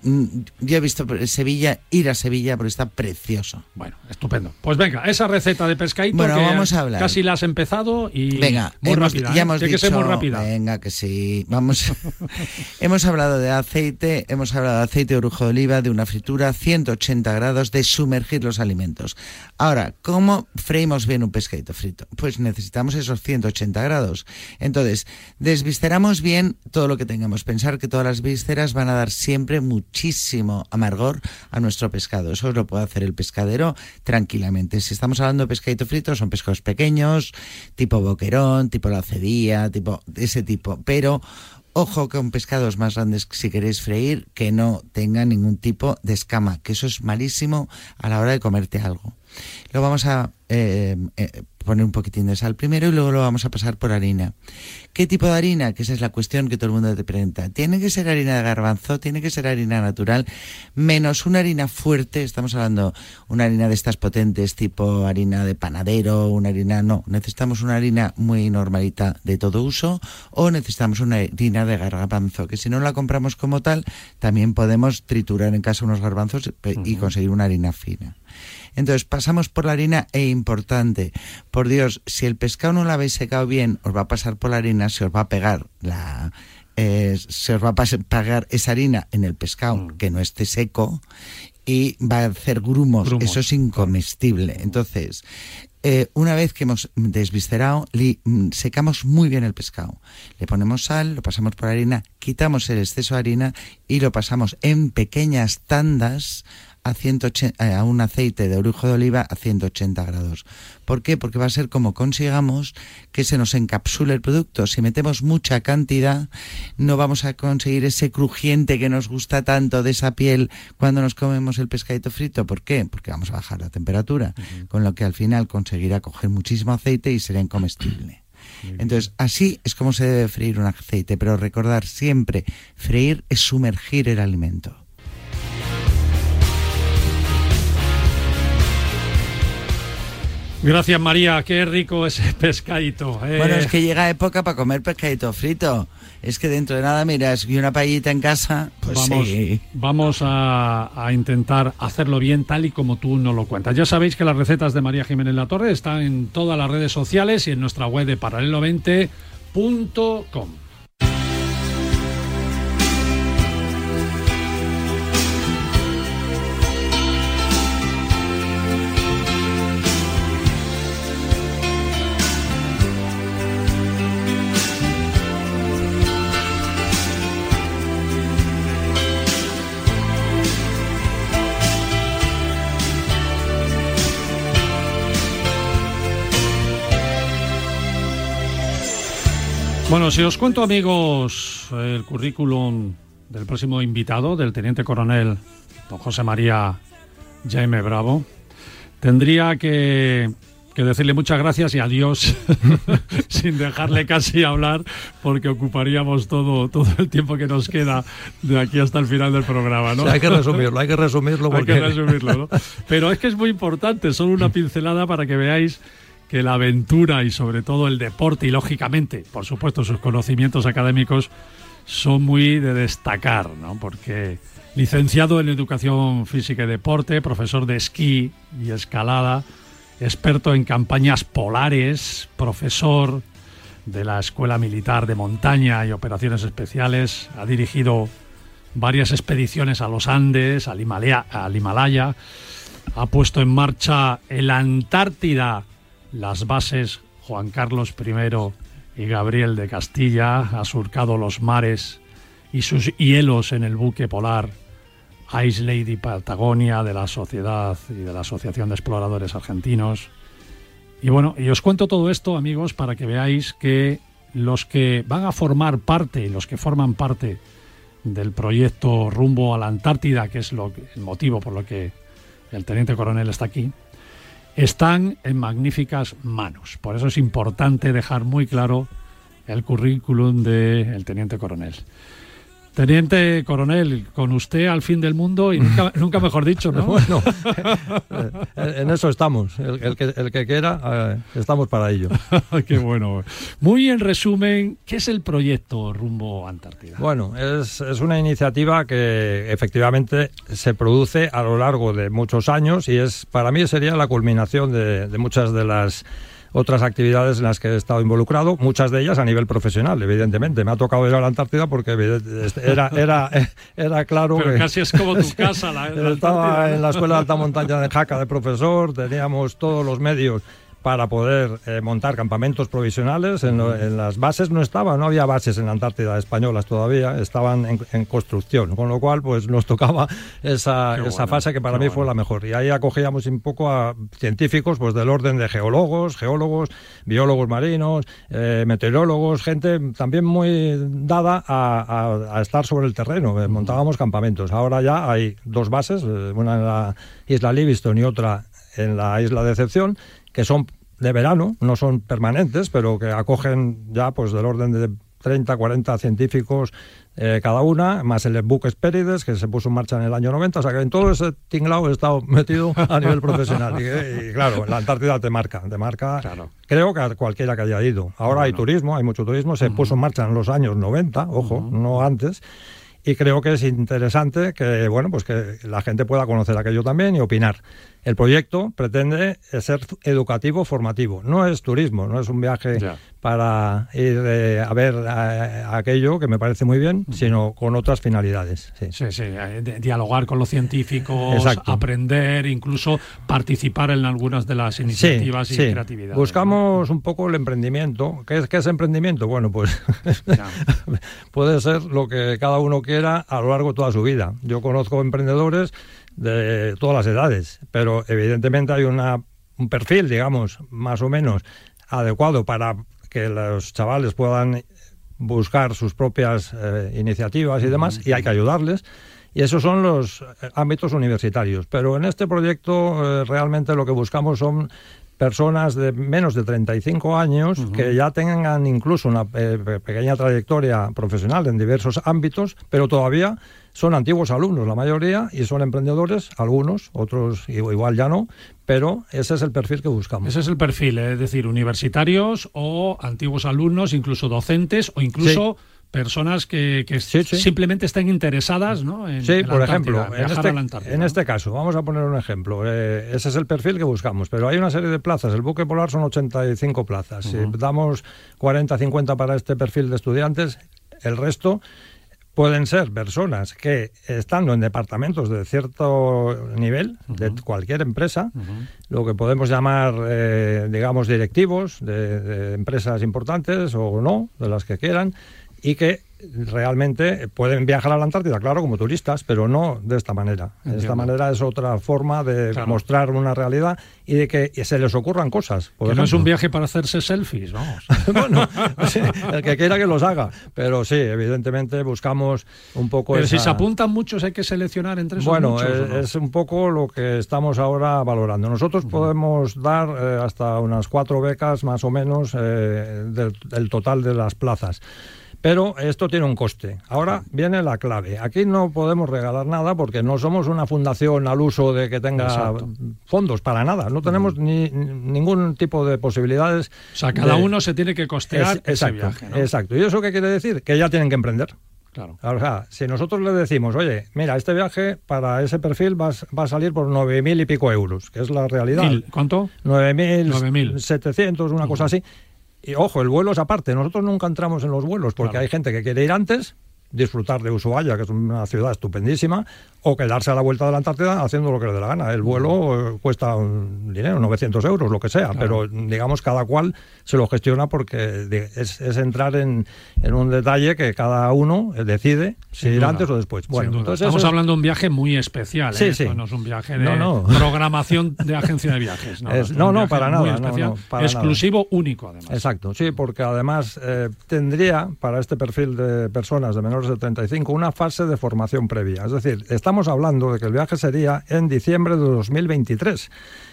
yo he visto Sevilla, ir a Sevilla porque está precioso. Bueno, estupendo. Pues venga, esa receta de pescadito Bueno, que vamos a hablar. casi la has empezado y Venga, muy hemos- rápida. ya ¿eh? hemos que ser dicho- muy rápida. Venga, que sí. Vamos. hemos hablado de aceite, hemos hablado de aceite de orujo de oliva, de una fritura, 180 grados, de sumergir los alimentos. Ahora, ¿cómo freímos bien un pescadito frito? Pues necesitamos esos 180 grados. Entonces, desvisceramos bien todo lo que tengamos. Pensar que todas las vísceras van a dar siempre muchísimo amargor a nuestro pescado. Eso lo puede hacer el pescadero tranquilamente. Si estamos hablando de pescadito frito, son pescados pequeños, tipo boquerón, tipo la cedilla, tipo ese tipo. Pero ojo con pescados más grandes si queréis freír que no tengan ningún tipo de escama, que eso es malísimo a la hora de comerte algo. Lo vamos a eh, eh, poner un poquitín de sal primero y luego lo vamos a pasar por harina. ¿Qué tipo de harina? Que esa es la cuestión que todo el mundo te pregunta. ¿Tiene que ser harina de garbanzo? ¿Tiene que ser harina natural? Menos una harina fuerte, estamos hablando una harina de estas potentes tipo harina de panadero, una harina... No, necesitamos una harina muy normalita de todo uso o necesitamos una harina de garbanzo, que si no la compramos como tal, también podemos triturar en casa unos garbanzos y conseguir una harina fina. Entonces pasamos por la harina e importante, por Dios, si el pescado no lo habéis secado bien, os va a pasar por la harina, se os va a pegar la... eh, se os va a pegar esa harina en el pescado que no esté seco y va a hacer grumos, Grumos, eso es incomestible. Entonces, eh, una vez que hemos desviscerado, li- mm, secamos muy bien el pescado. Le ponemos sal, lo pasamos por harina, quitamos el exceso de harina y lo pasamos en pequeñas tandas a, 180, eh, a un aceite de orujo de oliva a 180 grados. ¿Por qué? Porque va a ser como consigamos que se nos encapsule el producto. Si metemos mucha cantidad, no vamos a conseguir ese crujiente que nos gusta tanto de esa piel cuando nos comemos el pescadito frito. ¿Por qué? Porque vamos a bajar la temperatura, con lo que al final conseguirá coger muchísimo aceite y será incomestible. Entonces, así es como se debe freír un aceite, pero recordar siempre, freír es sumergir el alimento. Gracias María, qué rico ese pescadito. eh. Bueno, es que llega época para comer pescadito frito. Es que dentro de nada, miras, y una paellita en casa, pues vamos, sí. vamos a, a intentar hacerlo bien tal y como tú nos lo cuentas. Ya sabéis que las recetas de María Jiménez La Torre están en todas las redes sociales y en nuestra web de paralelo20.com. Bueno, si os cuento, amigos, el currículum del próximo invitado, del teniente coronel don José María Jaime Bravo, tendría que, que decirle muchas gracias y adiós sin dejarle casi hablar, porque ocuparíamos todo, todo el tiempo que nos queda de aquí hasta el final del programa. ¿no? Sí, hay que resumirlo, hay que resumirlo Hay que porque- resumirlo, ¿no? Pero es que es muy importante, solo una pincelada para que veáis que la aventura y sobre todo el deporte y lógicamente, por supuesto, sus conocimientos académicos son muy de destacar, ¿no? Porque licenciado en educación física y deporte, profesor de esquí y escalada, experto en campañas polares, profesor de la Escuela Militar de Montaña y Operaciones Especiales, ha dirigido varias expediciones a los Andes, al Himalaya, al Himalaya, ha puesto en marcha en la Antártida las bases Juan Carlos I y Gabriel de Castilla, ha surcado los mares y sus hielos en el buque polar Ice Lady Patagonia de la Sociedad y de la Asociación de Exploradores Argentinos. Y bueno, y os cuento todo esto, amigos, para que veáis que los que van a formar parte y los que forman parte del proyecto rumbo a la Antártida, que es lo el motivo por lo que el teniente coronel está aquí, están en magníficas manos. Por eso es importante dejar muy claro el currículum del teniente coronel. Teniente coronel, con usted al fin del mundo y nunca, nunca mejor dicho, ¿no? Bueno, en eso estamos. El, el que, el que quiera, eh, estamos para ello. Qué bueno. Muy en resumen, ¿qué es el proyecto Rumbo Antártida? Bueno, es, es una iniciativa que efectivamente se produce a lo largo de muchos años y es para mí sería la culminación de, de muchas de las otras actividades en las que he estado involucrado, muchas de ellas a nivel profesional, evidentemente. Me ha tocado ir a la Antártida porque evidente- era, era, era claro Pero que... casi es como tu casa, la, la Estaba en la Escuela de Alta Montaña de Jaca de profesor, teníamos todos los medios para poder eh, montar campamentos provisionales. En, lo- en las bases no estaba, no había bases en la Antártida españolas todavía, estaban en, en construcción, con lo cual pues nos tocaba esa, Qué esa bueno, fase que para mí fue la mejor. Y ahí acogíamos un poco a científicos pues del orden de geólogos, geólogos, biólogos marinos, eh, meteorólogos, gente también muy dada a, a- a estar sobre el terreno. Eh, Montábamos campamentos. Ahora ya hay dos bases, una en la isla Livingston y otra en la isla Decepción, que son de verano, no son permanentes, pero que acogen ya pues del orden de 30, 40 científicos eh, cada una, más el buque Espérides, que se puso en marcha en el año 90. O sea que en todo ese tinglao he estado metido a nivel profesional. Y, y, claro, la Antártida te marca, te marca. Creo que a cualquiera que haya ido. Ahora hay turismo, hay mucho turismo. Se puso en marcha en los años 90, ojo, no antes. Y creo que es interesante que, bueno, pues que la gente pueda conocer aquello también y opinar. El proyecto pretende ser educativo, formativo. No es turismo, no es un viaje para ir eh, a ver eh, aquello, que me parece muy bien, sino con otras finalidades. Sí, sí, sí, eh, dialogar con los científicos, Exacto. aprender, incluso participar en algunas de las iniciativas y sí. creatividades. Buscamos un poco el emprendimiento. ¿Qué es, qué es emprendimiento? Bueno, pues puede ser lo que cada uno quiera a lo largo de toda su vida. Yo conozco emprendedores de todas las edades, pero evidentemente hay una, un perfil, digamos, más o menos adecuado para que los chavales puedan buscar sus propias eh, iniciativas y demás, y hay que ayudarles. Y esos son los eh, ámbitos universitarios. Pero en este proyecto eh, realmente lo que buscamos son personas de menos de 35 años que ya tengan incluso una eh, pe- pequeña trayectoria profesional en diversos ámbitos, pero todavía son antiguos alumnos, la mayoría, y son emprendedores, algunos, otros igual ya no, pero ese es el perfil que buscamos. Ese es el perfil, es decir, universitarios o antiguos alumnos, incluso docentes o incluso personas que, que simplemente estén interesadas ¿no? en, Sí, en por ejemplo, en este, a la Antártida. en este caso, vamos a poner un ejemplo. eh, ese es el perfil que buscamos, pero hay una serie de plazas. El buque polar son 85 plazas. Si Ujú. damos 40, 50 para este perfil de estudiantes, el resto pueden ser personas que, estando en departamentos de cierto nivel, de cualquier empresa, lo que podemos llamar, eh, digamos, directivos de, de empresas importantes o no, de las que quieran, y que realmente pueden viajar a la Antártida, claro, como turistas, pero no de esta manera. De esta manera es otra forma de Claro. mostrar una realidad y de que se les ocurran cosas. Por que no es un viaje para hacerse selfies, vamos. bueno, sí, el que quiera que los haga, pero sí, evidentemente buscamos un poco Pero si se apuntan muchos, hay que seleccionar entre esos bueno, muchos. ¿o no? es un poco lo que estamos ahora valorando. Nosotros podemos dar eh, hasta unas cuatro becas más o menos eh, del, del total de las plazas. Pero esto tiene un coste. Ahora viene la clave. Aquí no podemos regalar nada porque no somos una fundación al uso de que tenga Exacto. fondos para nada. No tenemos ni, ni- ningún tipo de posibilidades. O sea, cada de- uno se tiene que costear Es- ese viaje. ¿no? Exacto. ¿Y eso qué quiere decir? Que ya tienen que emprender. Claro. O sea, si nosotros le decimos, oye, mira, este viaje para ese perfil va, a s- va a salir por 9.000 y pico euros, que es la realidad. Mil, ¿Cuánto? 9.700, una cosa así. Y ojo, el vuelo es aparte. Nosotros nunca entramos en los vuelos porque hay gente que quiere ir antes, disfrutar de Ushuaia, que es una ciudad estupendísima, o quedarse a la vuelta de la Antártida haciendo lo que le dé la gana. El vuelo eh, cuesta un dinero, 900 euros, lo que sea, pero digamos cada cual se lo gestiona porque de- es, es entrar en, en un detalle que cada uno eh, decide si ir antes o después. Bueno, entonces Estamos hablando de un viaje muy especial. ¿eh? Sí, Esto sí. no es un viaje de No, no. programación de agencia de viajes. No, Es- no, para nada, especial, para exclusivo, único además. Exacto, sí, porque además eh, tendría para este perfil de personas de menores de 35 una fase de formación previa. Es decir, estamos hablando de que el viaje sería en diciembre de 2023.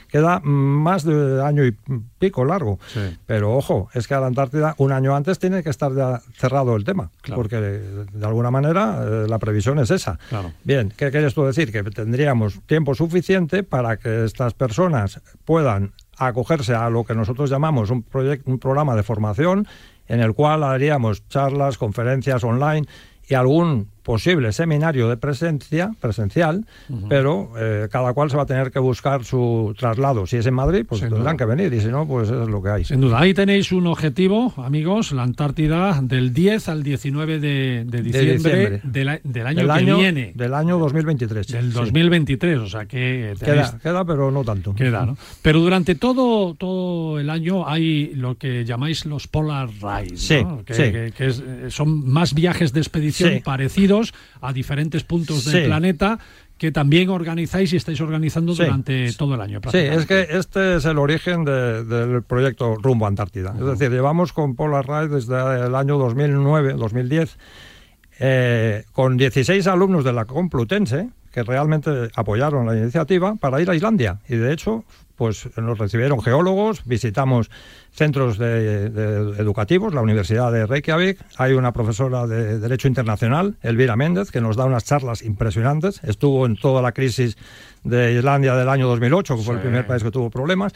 Queda más de año y pico largo. Pero ojo, es que a la Antártida un año antes tiene que estar ya cerrado el tema, porque de, de alguna manera eh, la previsión es esa. Claro. Bien, ¿qué quiere esto decir? Que tendríamos tiempo suficiente para que estas personas puedan acogerse a lo que nosotros llamamos un, proyecto, un programa de formación en el cual haríamos charlas, conferencias online y algún posible seminario de presencia presencial, pero eh, cada cual se va a tener que buscar su traslado. Si es en Madrid, pues Sin tendrán duda. que venir y si no, pues eso es lo que hay. Sin duda, ahí tenéis un objetivo, amigos, la Antártida del 10 al 19 de, de diciembre, diciembre. Del, año Del que año- viene. Del año 2023. Del sí. 2023, o sea que tenéis- Queda, queda, pero no tanto. Queda, ¿no? Pero durante todo, todo el año hay lo que llamáis los Polar Rides, Sí, ¿no? que, sí. que- que es- eh, son más viajes de expedición Sí. A diferentes puntos del Sí. planeta que también organizáis y estáis organizando Sí. durante todo el año. Sí, es que este es el origen de- del proyecto Rumbo Antártida. Es decir, llevamos con Polar Ride desde el año 2009, 2010, eh, con 16 alumnos de la Complutense que realmente apoyaron la iniciativa para ir a Islandia. Y de hecho, pues nos recibieron geólogos, visitamos centros de- de educativos, la Universidad de Reykjavik, hay una profesora de Derecho Internacional, Elvira Méndez, que nos da unas charlas impresionantes, estuvo en toda la crisis de Islandia del año 2008, que fue el primer país que tuvo problemas.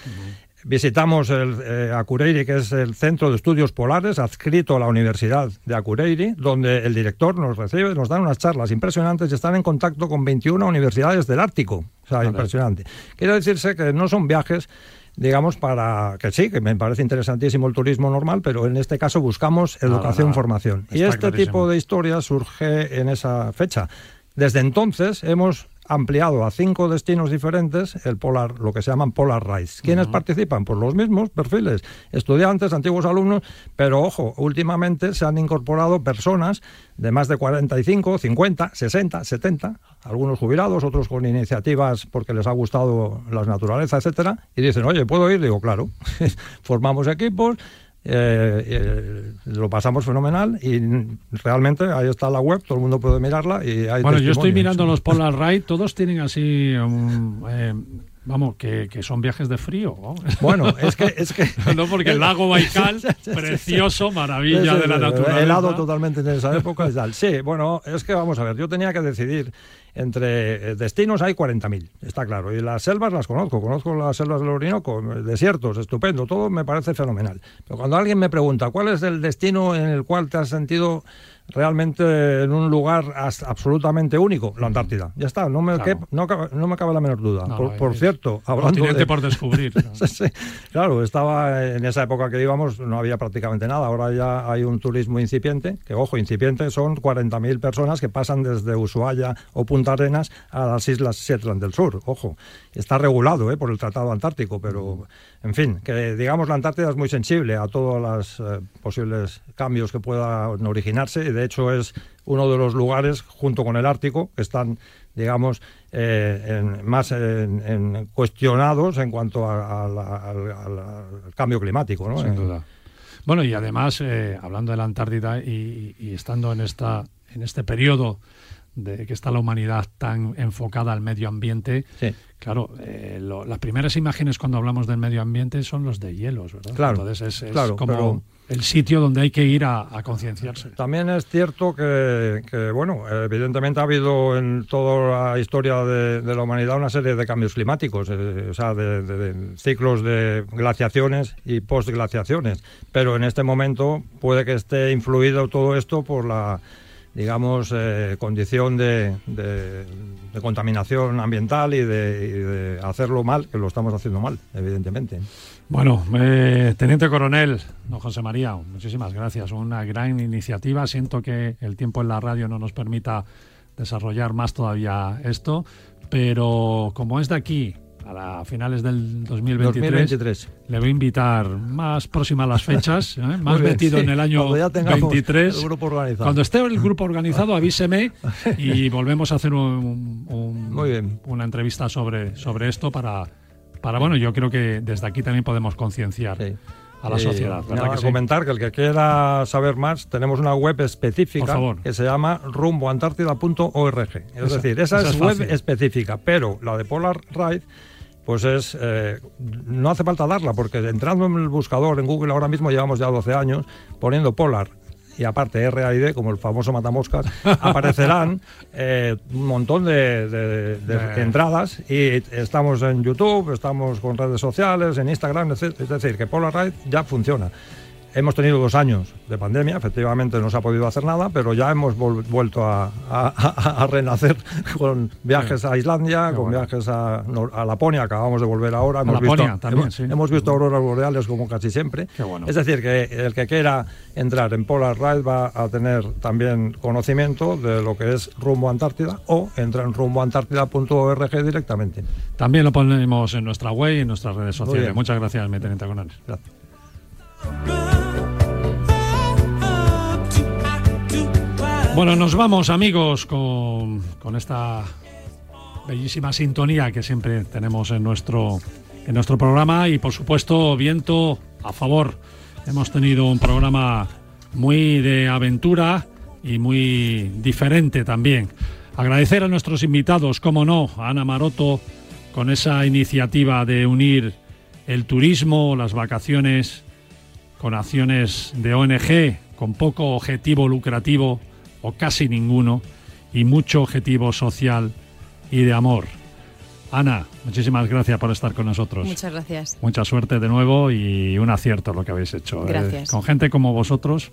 Visitamos el, eh, Akureyri, que es el Centro de Estudios Polares, adscrito a la Universidad de Akureyri, donde el director nos recibe, nos dan unas charlas impresionantes y están en contacto con 21 universidades del Ártico, O sea, impresionante. Quiero decirse que no son viajes digamos, para que sí, que me parece interesantísimo el turismo normal, pero en este caso buscamos educación, formación. y este clarísimo. tipo de historias surge en esa fecha. Desde entonces hemos ampliado a cinco destinos diferentes el Polar, lo que se llaman Polar Rides. ¿Quiénes participan? Pues los mismos perfiles, estudiantes, antiguos alumnos, pero ojo, últimamente se han incorporado personas de más de 45, 50, 60, 70, algunos jubilados, otros con iniciativas porque les ha gustado la naturaleza, etcétera, y dicen, oye, ¿puedo ir? Digo, claro, formamos equipos, eh, eh, lo pasamos fenomenal y realmente ahí está la web, todo el mundo puede mirarla y hay Bueno, yo estoy mirando los Polar Ride, todos tienen así, um, eh, vamos, que, que son viajes de frío. ¿no? Bueno, es que... Es que no, porque el lago Baikal, precioso, maravilla Sí, sí, de la naturaleza. Helado totalmente en esa época y tal. Sí, bueno, es que vamos a ver, yo tenía que decidir entre eh, destinos hay 40.000, está claro, y las selvas las conozco, conozco las selvas del Orinoco, desiertos, estupendo, todo me parece fenomenal. Pero cuando alguien me pregunta cuál es el destino en el cual te has sentido realmente en un lugar absolutamente único, la Antártida. Ya está, no me, Claro. no, me cabe la menor duda. No, por, por cierto, hablando de... por descubrir. Sí, sí. Claro, estaba en esa época que íbamos, no había prácticamente nada. Ahora ya hay un turismo incipiente, que ojo, incipiente son 40.000 personas que pasan desde Ushuaia o Punta Arenas a las islas Shetland del Sur. Ojo, está regulado ¿eh? por el Tratado Antártico, pero en fin, que digamos la Antártida es muy sensible a todos los eh, posibles cambios que puedan originarse de hecho es uno de los lugares, junto con el Ártico, que están digamos, eh, en- más en- en cuestionados en cuanto a- a la- al, cambio climático. ¿no? Sin duda. Bueno, y además, eh, hablando de la Antártida y, y estando en, esta, en este periodo de que está la humanidad tan enfocada al medio ambiente, claro, eh, lo- las primeras imágenes cuando hablamos del medio ambiente son los de hielos, ¿verdad? Claro, Entonces es, es claro, como pero- el sitio donde hay que ir a, concienciarse. También es cierto que, que, bueno, evidentemente ha habido en toda la historia de, la humanidad una serie de cambios climáticos, eh, o sea, de, ciclos de glaciaciones y postglaciaciones, pero en este momento puede que esté influido todo esto por la digamos, eh, condición de, de- de contaminación ambiental y de, y de hacerlo mal, que lo estamos haciendo mal, evidentemente. Bueno, eh, Teniente Coronel, don José María, muchísimas gracias. Una gran iniciativa. Siento que el tiempo en la radio no nos permita desarrollar más todavía esto, pero como es de aquí a la finales del 2023, 2023. le voy a invitar más próxima a las fechas, ¿eh? más bien, metido sí, en el año cuando ya tengamos 23. el grupo organizado. Cuando esté el grupo organizado, avíseme y volvemos a hacer un- un- una entrevista sobre, sobre esto para, para, bueno, yo creo que desde aquí también podemos concienciar a la Eh, sociedad. ¿verdad nada, que sí? comentar que el que quiera saber más, tenemos una web específica que se llama rumboantártida.org. Es Esa- decir, esa, esa es, es web fácil. específica, pero la de Polar Ride, pues es. eh, no hace falta darla, porque entrando en el buscador en Google ahora mismo llevamos ya 12 años poniendo Polar. Y aparte RAID, como el famoso matamoscas, aparecerán eh, un montón de, de- de entradas y estamos en YouTube, estamos con redes sociales, en Instagram, etc. Es decir, que Polaroid ya funciona. Hemos tenido dos años de pandemia, efectivamente no se ha podido hacer nada, pero ya hemos vuelto a, a- a- a renacer con viajes a Islandia, con viajes a, a Laponia, acabamos de volver ahora. Hemos Laponia visto, también, hemos, sí. hemos visto auroras boreales como casi siempre. bueno. Es decir, que el que quiera entrar en Polar Ride va a tener también conocimiento de lo que es Rumbo Antártida o entra en rumboantártida.org directamente. También lo ponemos en nuestra web y en nuestras redes sociales. Muchas gracias, Coronel. Gracias. Bueno, nos vamos amigos con, con esta bellísima sintonía que siempre tenemos en nuestro, en nuestro programa y por supuesto viento a favor. Hemos tenido un programa muy de aventura y muy diferente también. Agradecer a nuestros invitados, como no, a Ana Maroto con esa iniciativa de unir el turismo, las vacaciones con acciones de ONG, con poco objetivo lucrativo o casi ninguno, y mucho objetivo social y de amor. Ana, muchísimas gracias por estar con nosotros. Muchas gracias. Mucha suerte de nuevo y un acierto lo que habéis hecho. ¿eh? Gracias. con gente como vosotros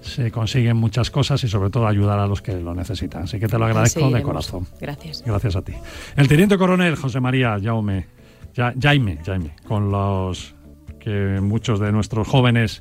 se consiguen muchas cosas y sobre todo ayudar a los que lo necesitan. Así que te lo agradezco de corazón. Gracias. Gracias a ti. El teniente coronel José María Jaume, Ja- Jaime, Jaime, con los que muchos de nuestros jóvenes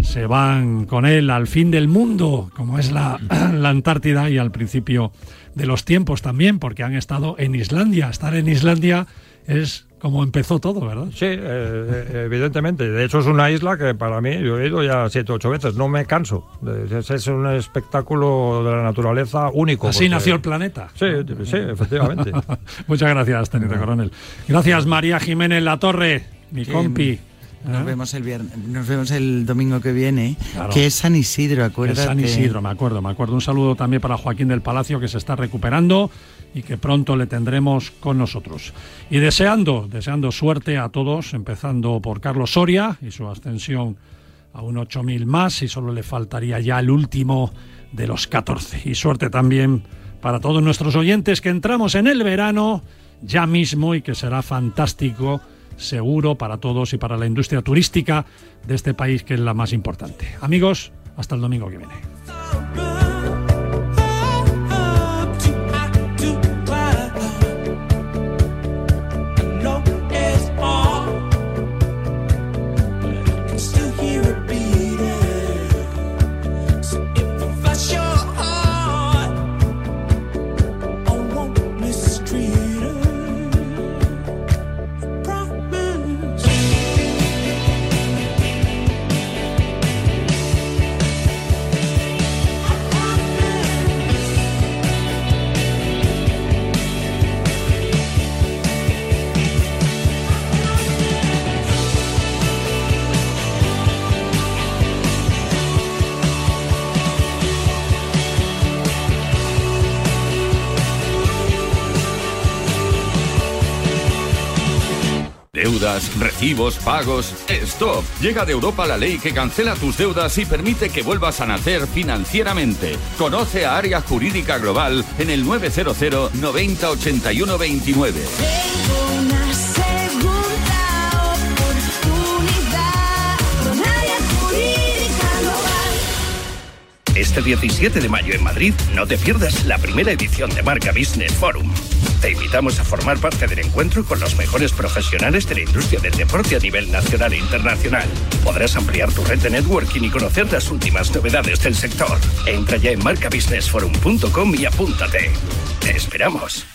se van con él al fin del mundo, como es la, la Antártida, y al principio de los tiempos también, porque han estado en Islandia. Estar en Islandia es como empezó todo, ¿verdad? Sí, eh, eh, evidentemente. De hecho, es una isla que para mí, yo he ido ya siete o ocho veces, no me canso. Es, es un espectáculo de la naturaleza único. Así porque- nació el planeta. Sí, sí, efectivamente. Muchas gracias, teniente coronel. Gracias, María Jiménez La Torre, mi compi. Nos ¿Eh? vemos el viernes, nos vemos el domingo que viene, Claro. que es San Isidro, acuérdate. Es San Isidro, me acuerdo, me acuerdo. Un saludo también para Joaquín del Palacio, que se está recuperando y que pronto le tendremos con nosotros. Y deseando, deseando suerte a todos, empezando por Carlos Soria y su ascensión a un 8.000 más, y solo le faltaría ya el último de los 14. Y suerte también para todos nuestros oyentes, que entramos en el verano ya mismo y que será fantástico seguro para todos y para la industria turística de este país que es la más importante. Amigos, hasta el domingo que viene. Deudas, recibos, pagos. ¡Stop! Llega de Europa la ley que cancela tus deudas y permite que vuelvas a nacer financieramente. Conoce a Área Jurídica Global en el 900 90 81 29. Una segunda oportunidad con área jurídica global. Este 17 de mayo en Madrid no te pierdas la primera edición de Marca Business Forum. Te invitamos a formar parte del encuentro con los mejores profesionales de la industria del deporte a nivel nacional e internacional. Podrás ampliar tu red de networking y conocer las últimas novedades del sector. Entra ya en marcabusinessforum.com y apúntate. Te esperamos.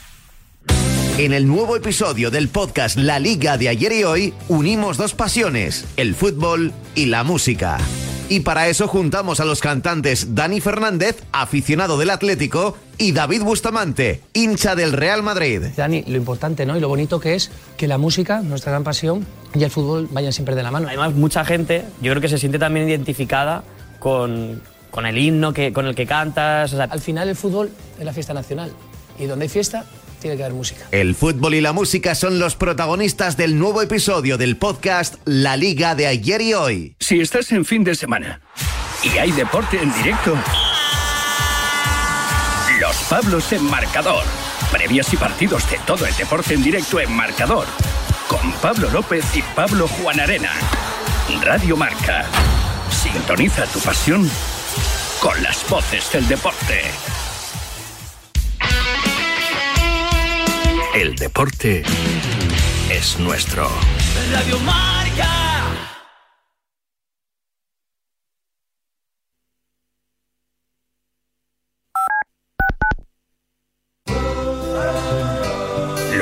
En el nuevo episodio del podcast La Liga de ayer y hoy, unimos dos pasiones, el fútbol y la música. Y para eso juntamos a los cantantes Dani Fernández, aficionado del Atlético, y David Bustamante, hincha del Real Madrid. Dani, lo importante ¿no? y lo bonito que es que la música, nuestra gran pasión, y el fútbol vayan siempre de la mano. Además, mucha gente, yo creo que se siente también identificada con, con el himno que, con el que cantas. o sea, Al final el fútbol es la fiesta nacional y donde hay fiesta tiene que haber música. El fútbol y la música son los protagonistas del nuevo episodio del podcast La Liga de ayer y hoy. Si estás en fin de semana y hay deporte en directo, Los Pablos en Marcador. Previas y partidos de todo el deporte en directo en Marcador. Con Pablo López y Pablo Juan Arena. Radio Marca. Sintoniza tu pasión con las voces del deporte. El deporte es nuestro. Radio Marca.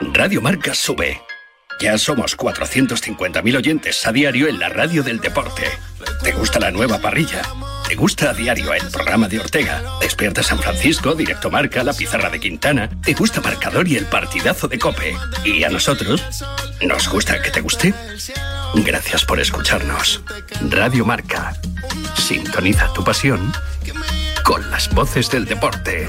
Radio Marca sube. Ya somos 450.000 oyentes a diario en la radio del deporte. ¿Te gusta la nueva parrilla? ¿Te gusta a diario el programa de Ortega? Despierta San Francisco, Directo Marca, La Pizarra de Quintana. ¿Te gusta Marcador y el partidazo de Cope? ¿Y a nosotros? ¿Nos gusta que te guste? Gracias por escucharnos. Radio Marca. Sintoniza tu pasión con las voces del deporte.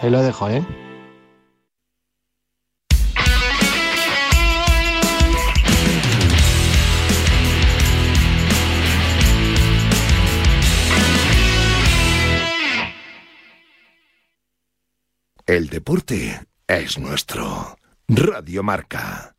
ahí lo dejo, ¿eh? El deporte es nuestro. Radio Marca.